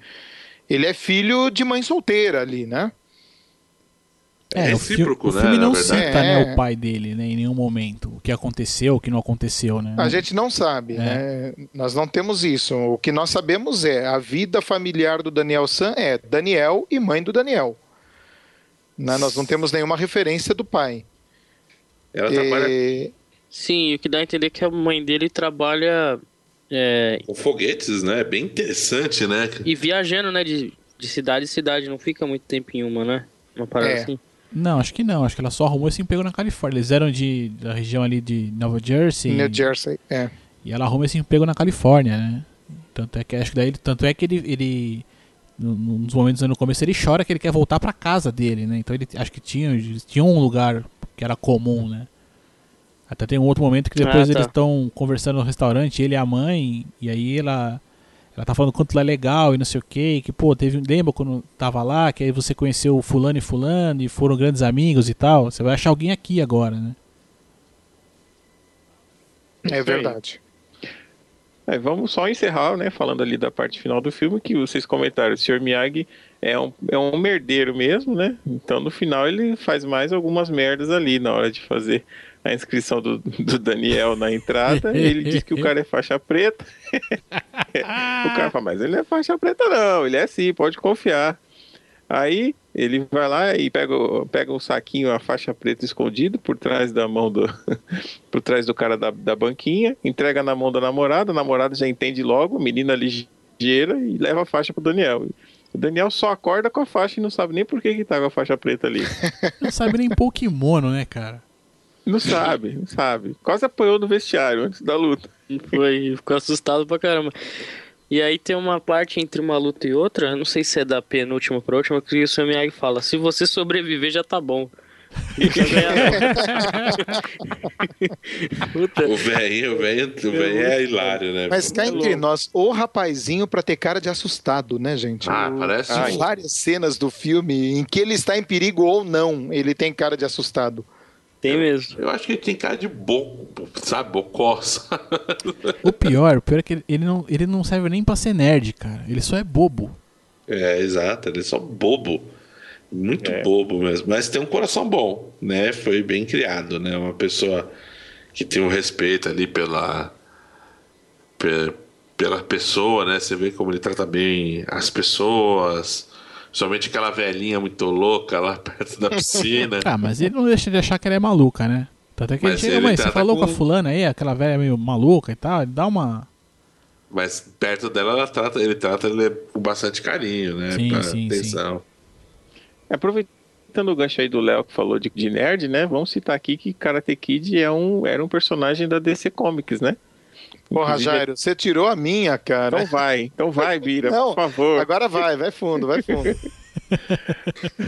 ele é filho de mãe solteira ali, né? É, É o, recíproco, o né, filme na não cita né, É. o pai dele né, em nenhum momento. O que aconteceu, o que não aconteceu, né? A gente não sabe, né? Nós não temos isso. O que nós sabemos é a vida familiar do Daniel San é Daniel e mãe do Daniel. Né? Nós não temos nenhuma referência do pai. Ela trabalha E- Sim, o que dá a entender é que a mãe dele trabalha é, com foguetes, né? É bem interessante, né? e viajando, né, de, de cidade em cidade, não fica muito tempo em uma, né? Uma parada É. assim. Não, acho que não. Acho que ela só arrumou esse emprego na Califórnia. Eles eram de, da região ali de Nova Jersey. New Jersey, é. E ela arruma esse emprego na Califórnia, né? Tanto é que acho que daí, ele- tanto é que ele, ele no- nos momentos no começo ele chora que ele quer voltar pra casa dele, né? Então ele acho que tinha, eles tinham um lugar que era comum, né? Até tem um outro momento que depois Ah, tá. eles estão conversando no restaurante, ele e a mãe, e aí ela ela tá falando quanto ela é legal e não sei o que, que pô, teve, lembra quando tava lá, que aí você conheceu fulano e fulano e foram grandes amigos e tal, você vai achar alguém aqui agora, né? É verdade. É, vamos só encerrar, né, falando ali da parte final do filme, que vocês comentaram, o Sr. Miyagi é um, é um merdeiro mesmo, né? Então no final ele faz mais algumas merdas ali na hora de fazer a inscrição do, do Daniel na entrada. ele diz que o cara é faixa preta. o cara fala, mas ele é faixa preta não, ele é sim, pode confiar. Aí ele vai lá e pega, pega um saquinho, a faixa preta escondido por trás da mão do. por trás do cara da, da banquinha, entrega na mão da namorada, a namorada já entende logo, menina ligeira, e leva a faixa pro Daniel. O Daniel só acorda com a faixa e não sabe nem por que, que tá com a faixa preta ali. Não sabe nem Pokémon, né, cara? Não sabe, não sabe. Quase apanhou no vestiário antes da luta. Foi, ficou assustado pra caramba. E aí tem uma parte entre uma luta e outra, não sei se é da penúltima pra última, que o Sr. Miyagi fala, se você sobreviver já tá bom. O velhinho, o velhinho, o velhinho é hilário, né? Mas cá entre nós, o rapazinho pra ter cara de assustado, né, gente? Ah, O- parece várias cenas do filme em que ele está em perigo ou não, ele tem cara de assustado. Tem mesmo. Eu acho que ele tem cara de boco, sabe? Bocó. sabe? O pior, o pior é que ele- não, ele não serve nem pra ser nerd, cara. Ele só é bobo. É, exato, ele é só bobo. Muito bobo mesmo. Mas tem um coração bom, né? Foi bem criado, né? Uma pessoa que tem um respeito ali pela. pe- pela pessoa, né? Você vê como ele trata bem as pessoas. Somente aquela velhinha muito louca lá perto da piscina. Ah, mas ele não deixa de achar que ela é maluca, né? Tanto é que ele Mas chega, ele mãe, você trata falou com a com- fulana aí, aquela velha meio maluca e tal, ele dá uma. Mas perto dela ela trata, ele trata ele com bastante carinho, né? Sim, Pra sim, atenção. Aproveitando o gancho aí do Léo que falou de, de nerd, né? Vamos citar aqui que Karate Kid é um, era um personagem da DC Comics, né? Porra, Jairo, você tirou a minha, cara. Então vai, então vai, Bira, Não, por favor. Agora vai, vai fundo, vai fundo.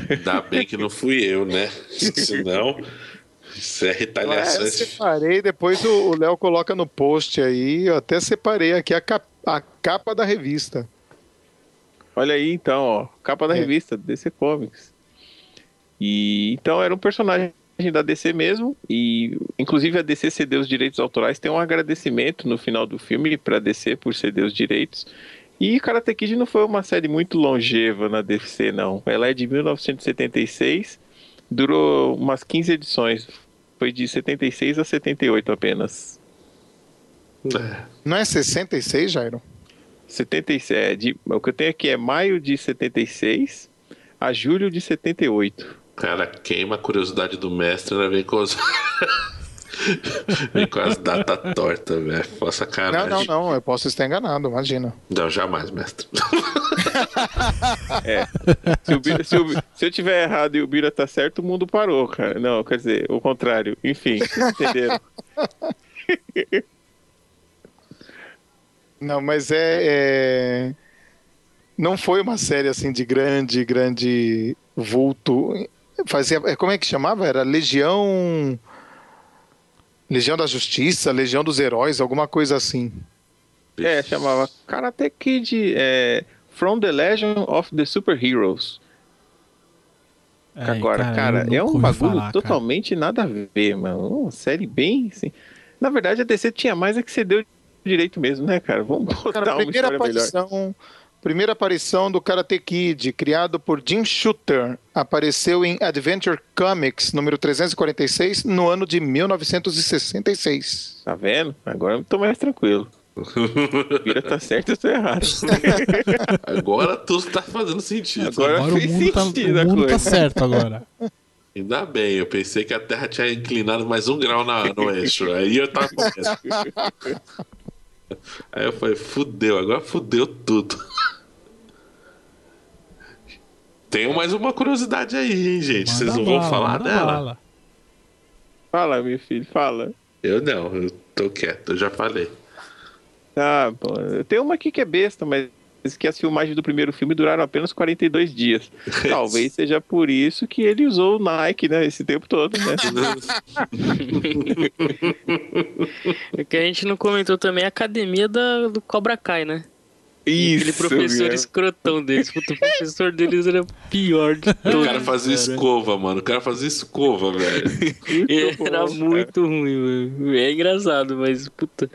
Ainda bem que não fui eu, né? Senão, isso é É, retaliação. eu separei, depois o o Léo coloca no post aí. Eu até separei aqui a capa, a capa da revista. Olha aí, então, ó, capa da É. revista DC Comics. E então era um personagem da DC mesmo, e inclusive a DC cedeu os direitos autorais. Tem um agradecimento no final do filme para DC por ceder os direitos. E Karate Kid não foi uma série muito longeva na DC, não. Ela é de 1976, durou umas 15 edições. Foi de 76 a 78 apenas. Não é 66, Jairo? 76, é, de, o que eu tenho aqui é maio de 76 a julho de 78. Cara, queima a curiosidade do mestre, né? Vem com os. Vem com as datas tortas, velho. Pô, Não, sacanagem. não, não. Eu posso estar enganado, imagina. Não, jamais, mestre. É. Se, o Bira- se, o- se eu tiver errado e o Bira tá certo, o mundo parou, cara. Não, quer dizer, o contrário. Enfim, entenderam? Não, mas é, é- Não foi uma série assim de grande, grande vulto. Fazia. é, Como é que chamava? Era Legião. Legião da Justiça, Legião dos Heróis, alguma coisa assim. É, chamava Karate Kid. É, From the Legend of the Super-Heroes. É, Agora, cara, cara, é um bagulho falar, cara. totalmente nada a ver, mano. Uma série bem. Assim... Na verdade, a DC tinha mais é que você deu direito mesmo, né, cara? Vamos botar Cara, uma primeira história melhor. Primeira aparição do Karate Kid, criado por Jim Shooter, apareceu em Adventure Comics número 346 no ano de 1966. Tá vendo? Agora eu tô mais tranquilo. Vira tá certo, eu tô errado. Agora tudo tá fazendo sentido. Agora Agora o fez mundo, tá, sentido a o mundo tá coisa. certo agora. Ainda bem, eu pensei que a Terra tinha inclinado mais um grau na, no eixo. Aí eu tava. Aí eu falei, fudeu, agora fudeu tudo. Tenho mais uma curiosidade aí, hein, gente. Vocês Manda não vão bala, falar manda dela? bala. Fala, meu filho, fala. Eu não, eu tô quieto, eu já falei. Tá bom. Tem uma aqui que é besta, mas que as filmagens do primeiro filme duraram apenas 42 dias. Talvez seja por isso que ele usou o Nike, né, esse tempo todo, né? O que a gente não comentou também é a academia da, do Cobra Kai, né? Isso, Aquele professor mesmo. escrotão deles. Puta, o professor deles era o pior de O todos. cara fazia cara. escova, mano. O cara fazia escova, velho. Era muito ruim, mano. É engraçado, mas puta.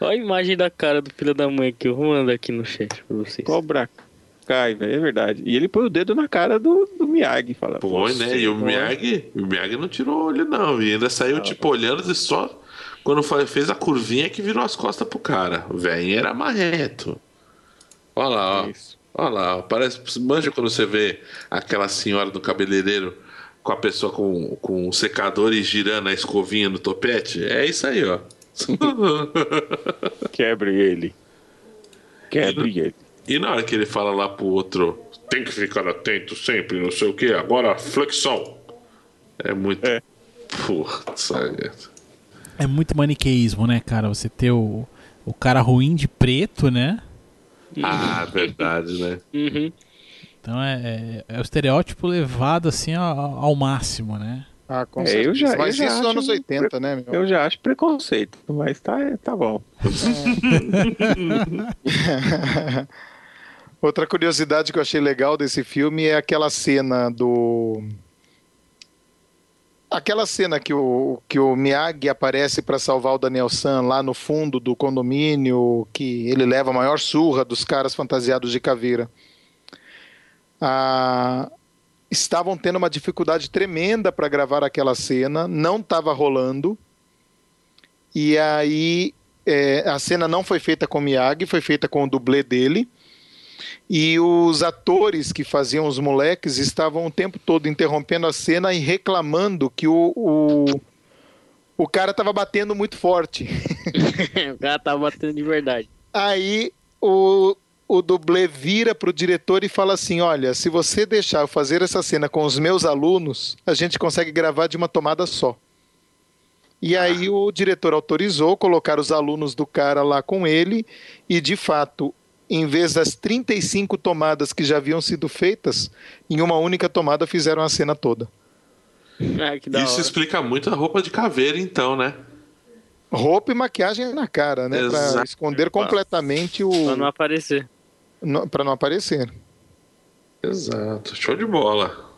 Olha a imagem da cara do filho da mãe aqui. Eu vou mandar aqui no chat pra vocês. Cobra Kai, velho, é verdade. E ele põe o dedo na cara do, do Miyagi e fala. Põe, "Você né? E o Miyagi, o Miyagi não tirou o olho, não. E ainda saiu, tipo, olhando e só. Quando fez a curvinha que virou as costas pro cara. O velhinho era marreto. Olha lá, ó. Olha lá, ó. parece. Manja quando você vê aquela senhora do cabeleireiro com a pessoa com, com um secador e girando a escovinha no topete. É isso aí, ó. Quebre ele. Quebre ele. E na hora que ele fala lá pro outro, tem que ficar atento sempre, não sei o que, agora flexão. É muito. Putz, olha. É muito maniqueísmo, né, cara? Você ter o, o cara ruim de preto, né? Ah, verdade, né? Uhum. Então é, é, é o estereótipo levado assim ao, ao máximo, né? Ah, com É, certeza. eu já- Mas eu já isso acho anos um 80, né, meu? Eu já acho preconceito, mas tá, tá bom. Outra curiosidade que eu achei legal desse filme é aquela cena do. Aquela cena que o, que o Miyagi aparece para salvar o Daniel San lá no fundo do condomínio, que ele leva a maior surra dos caras fantasiados de caveira. Ah, estavam tendo uma dificuldade tremenda para gravar aquela cena, não estava rolando. E aí é, a cena não foi feita com o Miyagi, foi feita com o dublê dele. E os atores que faziam os moleques estavam o tempo todo interrompendo a cena e reclamando que o, o, o cara estava batendo muito forte. o cara tava batendo de verdade. Aí o, o dublê vira pro diretor e fala assim: Olha, se você deixar eu fazer essa cena com os meus alunos, a gente consegue gravar de uma tomada só. E aí o diretor autorizou colocar os alunos do cara lá com ele, e de fato, em vez das 35 tomadas que já haviam sido feitas, em uma única tomada fizeram a cena toda. Que da Isso hora. explica muito a roupa de caveira, então, né? Roupa e maquiagem na cara, né? Para Exato. esconder completamente o. Pra não aparecer. Para não aparecer. Exato, show de bola.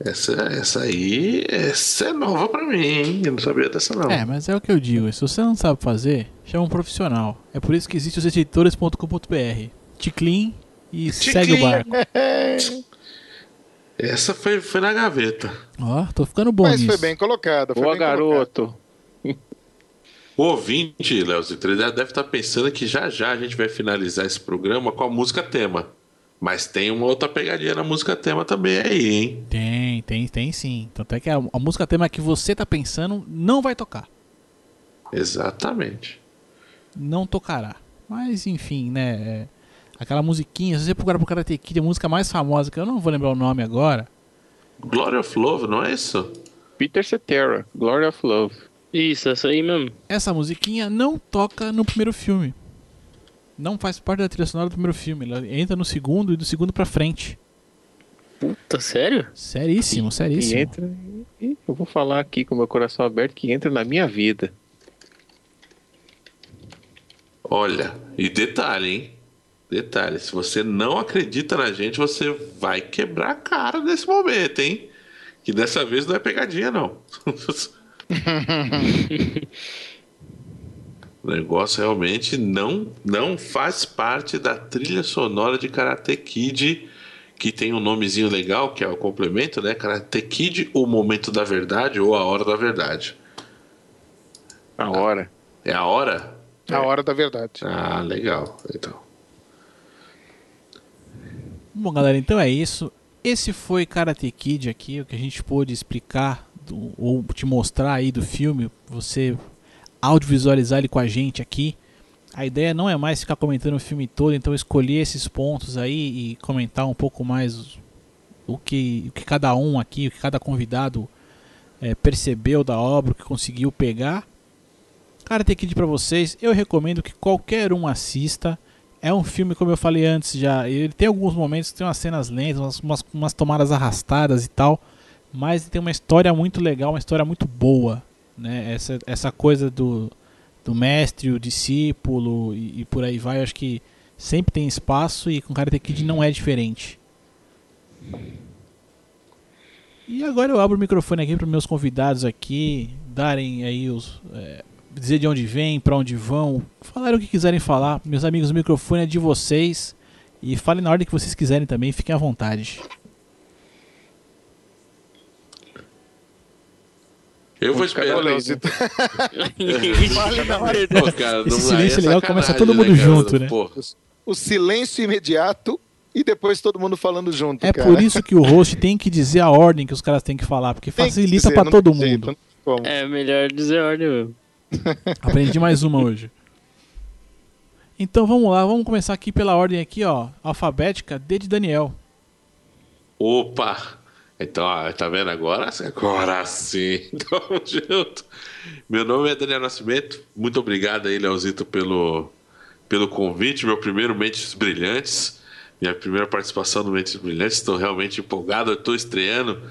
Essa, essa aí, essa é nova pra mim, hein? Eu não sabia dessa não. É, mas é o que eu digo. Se você não sabe fazer, chama um profissional. É por isso que existe os editores.com.br. Ticlin e segue o barco. Essa foi, foi na gaveta. Ó, tô ficando bom Mas nisso. foi bem colocado. Foi Boa, colocado. garoto. O ouvinte, Leozito, ele deve estar pensando que já já a gente vai finalizar esse programa com a música tema. Mas tem uma outra pegadinha na música tema também aí, hein? Tem, tem, tem sim. Tanto é que a, a música tema que você tá pensando não vai tocar. Exatamente. Não tocará. Mas enfim, né? é, aquela musiquinha, se você procurar pro Karate Kid, a música mais famosa, que eu não vou lembrar o nome agora. Glory of Love, não é isso? Peter Cetera, Glory of Love. Isso, essa aí mesmo. Essa musiquinha não toca no primeiro filme. Não faz parte da trilha sonora do primeiro filme. Ela entra no segundo e do segundo pra frente. Puta, sério? Seríssimo, E seríssimo. entra. e eu vou falar aqui com meu coração aberto que entra na minha vida. Olha, e detalhe, hein? Detalhe, se você não acredita na gente, você vai quebrar a cara nesse momento, hein? Que dessa vez não é pegadinha, não. o negócio realmente não, não faz parte da trilha sonora de Karate Kid, que tem um nomezinho legal, que é o complemento, né? Karate Kid, o momento da verdade ou a hora da verdade. A hora. É a hora? A hora da verdade. Ah, legal. Então. Bom, galera, então é isso. Esse foi Karate Kid aqui, o que a gente pôde explicar do, ou te mostrar aí do filme, você audiovisualizar ele com a gente aqui. A ideia não é mais ficar comentando o filme todo, então escolher esses pontos aí e comentar um pouco mais o que, o que cada um aqui, o que cada convidado é, percebeu da obra, o que conseguiu pegar. Karate Kid para vocês, eu recomendo que qualquer um assista. É um filme, como eu falei antes já, ele tem alguns momentos, tem umas cenas lentas, umas, umas, umas tomadas arrastadas e tal, mas tem uma história muito legal, uma história muito boa. Né? Essa, essa coisa do, do mestre, o discípulo e, e por aí vai, eu acho que sempre tem espaço e com Karate Kid não é diferente. E agora eu abro o microfone aqui para meus convidados aqui darem aí os é, dizer de onde vêm, para onde vão, falar o que quiserem falar. Meus amigos, o microfone é de vocês e falem na ordem que vocês quiserem também, fiquem à vontade. Eu vou esperar. Esse hora. Pô, cara, não- silêncio é legal começa todo mundo né, cara? junto, né? O silêncio imediato e depois todo mundo falando junto. É cara. por isso que o host tem que dizer a ordem que os caras têm que falar, porque Tem que facilita para todo jeito, mundo. como. É melhor dizer a ordem mesmo. Aprendi mais uma hoje. Então vamos lá, vamos começar aqui pela ordem aqui, ó, alfabética, D de Daniel. Opa! Então, ó, tá vendo agora? Agora sim. Tamo junto. Meu nome é Daniel Nascimento. Muito obrigado aí, Leozito, pelo, pelo convite. Meu primeiro Mentes Brilhantes. Minha primeira participação no Mentes Brilhantes. Estou realmente empolgado. Estou estreando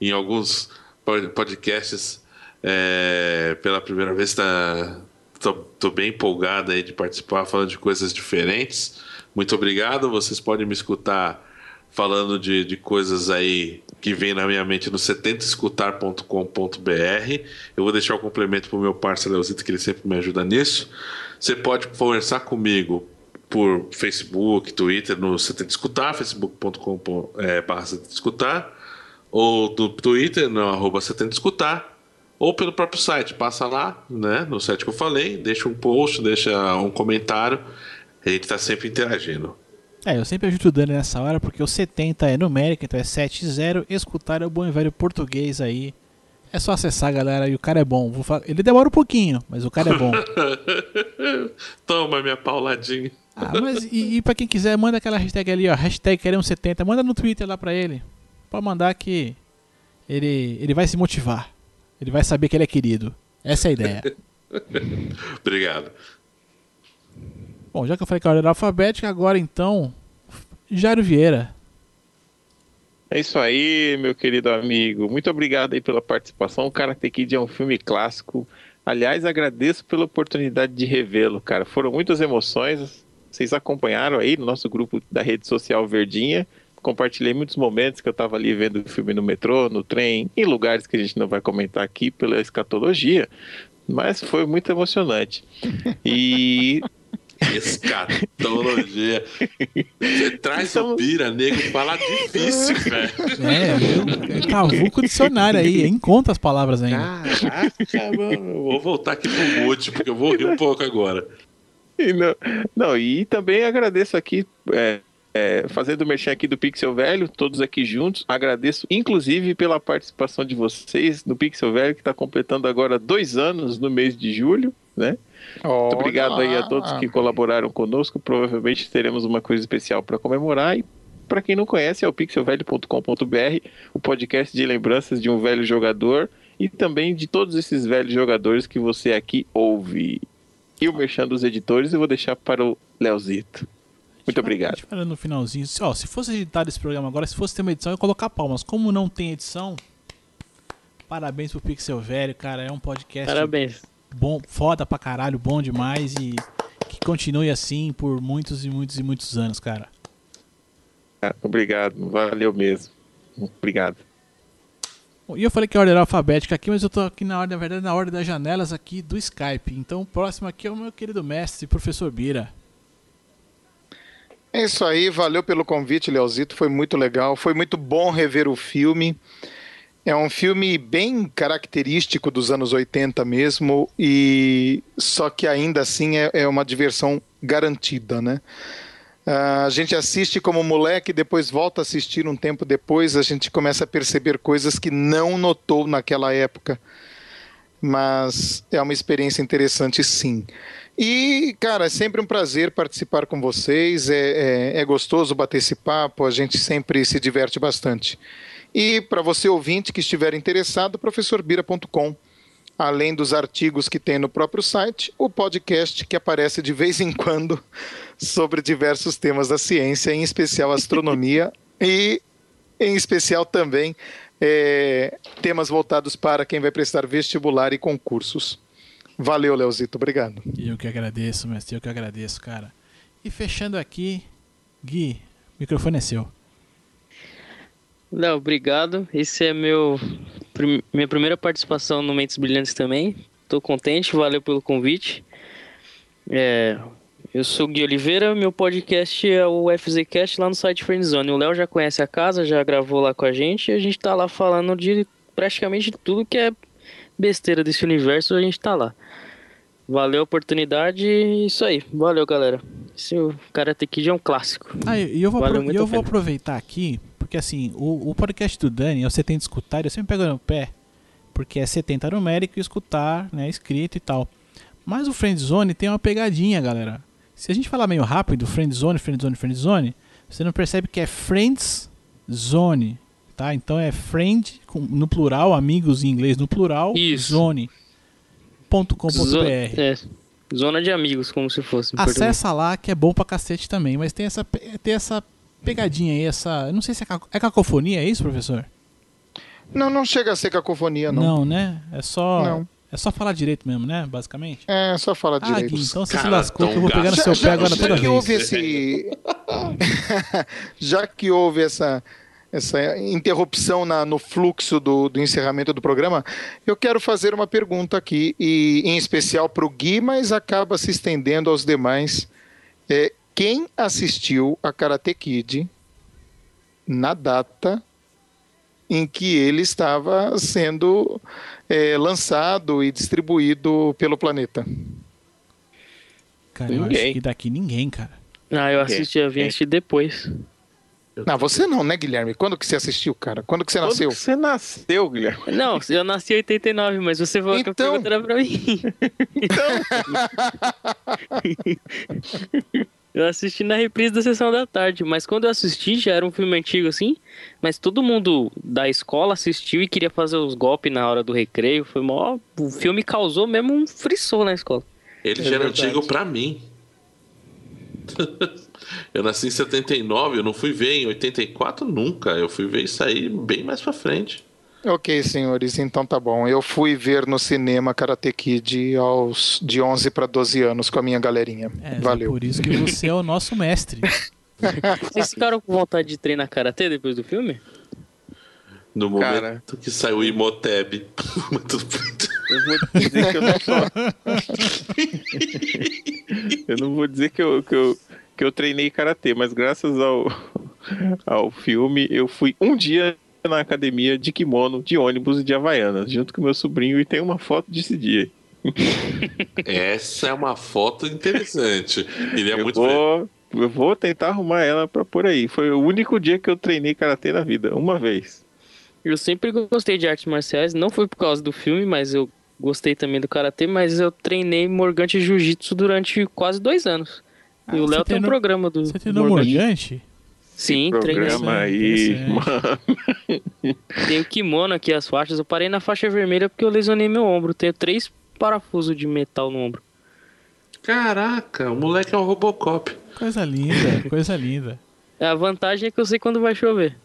em alguns pod- podcasts é, pela primeira vez. Tá, tô, tô bem empolgado aí de participar, falando de coisas diferentes. Muito obrigado. Vocês podem me escutar falando de, de coisas aí que vem na minha mente no 70escutar.com.br. Eu vou deixar o complemento pro meu parceiro Leozito, que ele sempre me ajuda nisso. Você pode conversar comigo por Facebook, Twitter, no 70 Escutar, facebook.com é, barra 70 Escutar, ou do Twitter, no arroba 70 Escutar, ou pelo próprio site. Passa lá, né, no site que eu falei, deixa um post, deixa um comentário. A gente está sempre interagindo. É, eu sempre ajudo o Dani nessa hora, porque o 70 é numérico, então é 70. Escutar é o bom e velho português aí. É só acessar, galera, e o cara é bom. Ele demora um pouquinho, mas o cara é bom. Toma minha pauladinha. Ah, mas e, e pra quem quiser, manda aquela hashtag ali, ó. Hashtag queremos70. Manda no Twitter lá pra ele. Pode mandar que ele, ele vai se motivar. Ele vai saber que ele é querido. Essa é a ideia. Obrigado. Bom, já que eu falei que a ordem era alfabética, agora então. Jairo Vieira. É isso aí, meu querido amigo. Muito obrigado aí pela participação. O Karate Kid é um filme clássico. Aliás, agradeço pela oportunidade de revê-lo, cara. Foram muitas emoções. Vocês acompanharam aí no nosso grupo da rede social Verdinha. Compartilhei muitos momentos que eu estava ali vendo o filme no metrô, no trem, em lugares que a gente não vai comentar aqui pela escatologia. Mas foi muito emocionante. E Escatologia. Você traz o pira, nego, fala difícil, velho. É, meu, é cavuco dicionário aí. Encontra as palavras ainda. Caraca, mano. Eu Vou voltar aqui pro mute, porque eu vou rir um pouco agora. E não, não, e também agradeço aqui, é, é, fazendo o merchan aqui do Pixel Velho, todos aqui juntos. Agradeço, inclusive, pela participação de vocês no Pixel Velho, que está completando agora dois anos no mês de julho, né? Muito obrigado aí a todos que colaboraram conosco. Provavelmente teremos uma coisa especial para comemorar. E para quem não conhece, é o pixelvelho.com.br, o podcast de lembranças de um velho jogador e também de todos esses velhos jogadores que você aqui ouve. E o merchan dos editores eu vou deixar para o Leozito. Muito A obrigado. gente fala no finalzinho. se- Ó, se fosse editado esse programa agora, se fosse ter uma edição, eu ia colocar palmas. Como não tem edição, parabéns pro Pixel Velho, cara. É um podcast Parabéns. bom, foda pra caralho, bom demais e que continue assim por muitos e muitos e muitos anos, cara. Ah, Obrigado, valeu mesmo. Obrigado. Bom, E eu falei que a ordem era alfabética aqui, mas eu tô aqui na ordem, na verdade, na ordem das janelas aqui do Skype. Então o próximo aqui é o meu querido mestre, professor Bira. É isso aí, valeu pelo convite, Leozito. Foi muito legal. Foi muito bom rever o filme. É um filme bem característico dos anos 80 mesmo, e só que ainda assim é, é uma diversão garantida, né? Ah, a gente assiste como moleque, depois volta a assistir um tempo depois, a gente começa a perceber coisas que não notou naquela época. Mas é uma experiência interessante, sim. E, cara, é sempre um prazer participar com vocês. É, é, é gostoso bater esse papo, a gente sempre se diverte bastante. E para você ouvinte que estiver interessado, professorbira.com. Além dos artigos que tem no próprio site, o podcast que aparece de vez em quando sobre diversos temas da ciência, em especial astronomia e, em especial, também é, temas voltados para quem vai prestar vestibular e concursos. Valeu, Leozito. Obrigado. Eu que agradeço, mestre, eu que agradeço, cara. E fechando aqui, Gui, o microfone é seu. Léo, obrigado. Esse é meu prim- minha primeira participação no Mentes Brilhantes também. Tô contente, valeu pelo convite. É, eu sou o Gui Oliveira, meu podcast é o FZCast lá no site Friendzone. O Léo já conhece a casa, já gravou lá com a gente e a gente tá lá falando de praticamente tudo que é besteira desse universo, a gente tá lá. Valeu a oportunidade e isso aí. Valeu, galera. Esse o Karate Kid é um clássico. Ah, e eu vou, Valeu eu vou aproveitar aqui, porque assim, o, o podcast do Dani, você tem de escutar, eu sempre pego no pé, porque é 70 numérico e escutar, né, escrito e tal. Mas o Friendzone tem uma pegadinha, galera. Se a gente falar meio rápido, Friendzone, Friendzone, Friendzone, você não percebe que é Friends Zone, tá? Então é friend com- no plural, amigos em inglês no plural, Isso. zone.com.br. Zo- é, zona de amigos, como se fosse. em português. Acessa lá que é bom pra cacete também, mas tem essa, tem essa pegadinha aí, essa. eu Não sei se é, caco- é cacofonia, é isso, professor? Não, não chega a ser cacofonia, não. Não, né? É só. Não. É só falar direito mesmo, né? Basicamente. É, só fala Ah, direito. Gui, então você se lascou que eu vou pegar no seu já, pé agora já toda que vez. houve esse já que houve essa essa interrupção na- no fluxo do, do encerramento do programa, eu quero fazer uma pergunta aqui, e em especial para o Gui, mas acaba se estendendo aos demais. É, quem assistiu a Karate Kid na data em que ele estava sendo é, lançado e distribuído pelo planeta? Cara, eu acho Ninguém. que daqui ninguém, cara. Ah, eu assisti, eu vim Ninguém. assistir depois. Não, você não, né, Guilherme? Quando que você assistiu, cara? Quando que você Quando nasceu? que você nasceu, Guilherme? Não, eu nasci em 89, mas você falou que a Então. pergunta era pra mim. eu assisti na reprise da sessão da tarde, mas quando eu assisti já era um filme antigo assim, mas todo mundo da escola assistiu e queria fazer os golpes na hora do recreio. Foi mó. O filme causou mesmo um frisson na escola. Ele É já era verdade. antigo pra mim. Eu nasci em 79, eu não fui ver em 84 nunca. Eu fui ver isso aí bem mais pra frente. Ok, senhores, então tá bom. Eu fui ver no cinema Karate Kid aos de 11 para 12 anos com a minha galerinha. É, é Valeu. por isso que você é o nosso mestre. Vocês ficaram com vontade de treinar karatê depois do filme? No momento Cara. que saiu o. Muito- Eu vou dizer que eu não eu não vou dizer que eu, que eu, que eu treinei karatê, mas graças ao, ao filme, eu fui um dia na academia de kimono, de ônibus e de havaianas, junto com meu sobrinho, e tem uma foto desse dia. Essa é uma foto interessante. Ele é eu, muito velho. vou, eu vou tentar arrumar ela pra por aí. Foi o único dia que eu treinei karatê na vida, uma vez. Eu sempre gostei de artes marciais, não foi por causa do filme, mas eu gostei também do karatê, mas eu treinei Morgante Jiu-Jitsu durante quase dois anos. Ah, e o você Léo tem um treinou- programa do Você treinou Morgante. Morgante? Sim. Programa aí, mano. Tem o kimono aqui, as faixas. Eu parei na faixa vermelha porque eu lesionei meu ombro. Tenho três parafusos de metal no ombro. Caraca, o moleque é um Robocop. Coisa linda, coisa linda. A vantagem é que eu sei quando vai chover.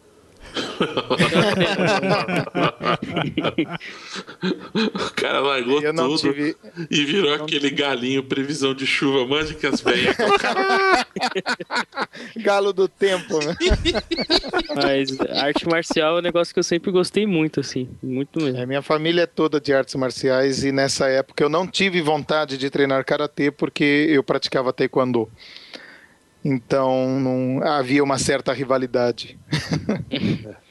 o cara largou tudo tive- e virou aquele galinho previsão de chuva. Manja que as velhas. Galo do tempo, né? Mas arte marcial é um negócio que eu sempre gostei muito, assim. Muito mesmo. A minha família é toda de artes marciais e nessa época eu não tive vontade de treinar karatê porque eu praticava taekwondo. Então não havia uma certa rivalidade.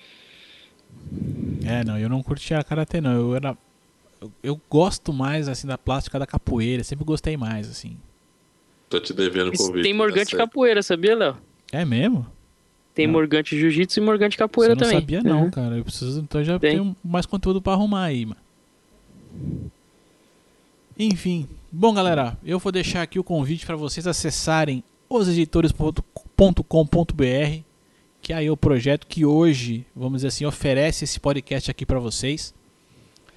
É, não, eu não curtia karatê não. Eu era eu, eu gosto mais assim da plástica da capoeira, sempre gostei mais assim. Tô te devendo convite. Tem tá Morgante capoeira, sabia, Léo? É mesmo? Tem Morgante jiu-jitsu e Morgante capoeira eu não também. sabia não, Uhum. cara. Eu preciso então eu já Tem. tenho mais conteúdo pra arrumar aí, mano. Enfim, bom galera, eu vou deixar aqui o convite para vocês acessarem oseditores.com.br, que aí é o projeto que hoje, vamos dizer assim, oferece esse podcast aqui para vocês.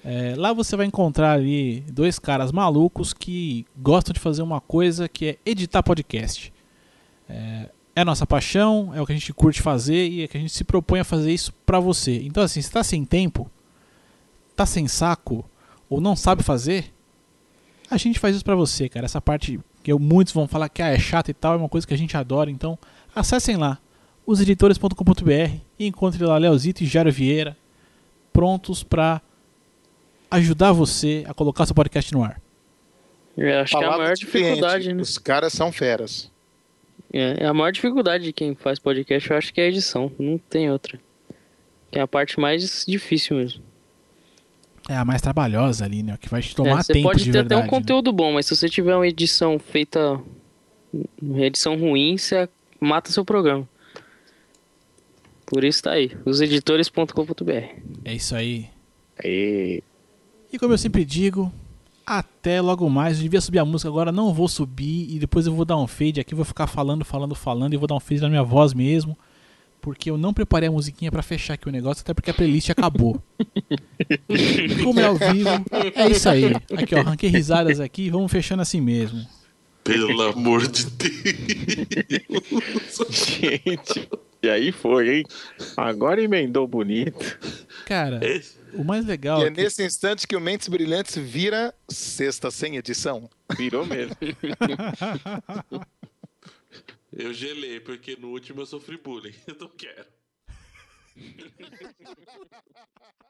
É, lá você vai encontrar ali dois caras malucos que gostam de fazer uma coisa que é editar podcast. É, é a nossa paixão, é o que a gente curte fazer e é que a gente se propõe a fazer isso pra você. Então assim, se tá sem tempo, tá sem saco ou não sabe fazer, a gente faz isso pra você, cara. Essa parte que eu- muitos vão falar que ah, é chata e tal, é uma coisa que a gente adora. Então, acessem lá, oseditores.com.br e encontre lá Leozito e Jairo Vieira prontos pra ajudar você a colocar seu podcast no ar. Eu acho que é a Palavra maior dificuldade, né? Os caras são feras. É, é a maior dificuldade de quem faz podcast, eu acho que é a edição. Não tem outra. Que é a parte mais difícil mesmo. É a mais trabalhosa ali, né? Que vai te É, tomar você tempo pode de ter verdade. até um conteúdo bom, mas se você tiver uma edição feita. Uma edição ruim, você mata seu programa. Por isso tá aí. Oseditores.com.br. É isso aí. E... E como eu sempre digo, até logo mais. Eu devia subir a música agora, não vou subir. E depois eu vou dar um fade aqui, vou ficar falando, falando, falando. E vou dar um fade na minha voz mesmo. Porque eu não preparei a musiquinha pra fechar aqui o negócio, até porque a playlist acabou. Como é ao vivo, é isso aí. Aqui, ó, arranquei risadas aqui, vamos fechando assim mesmo. Pelo amor de Deus. Gente, e aí foi, hein? Agora emendou bonito. Cara, o mais legal E é é que- nesse instante que o Mentes Brilhantes vira sexta sem edição. Virou mesmo. Eu gelei, porque no último eu sofri bullying. Eu não quero.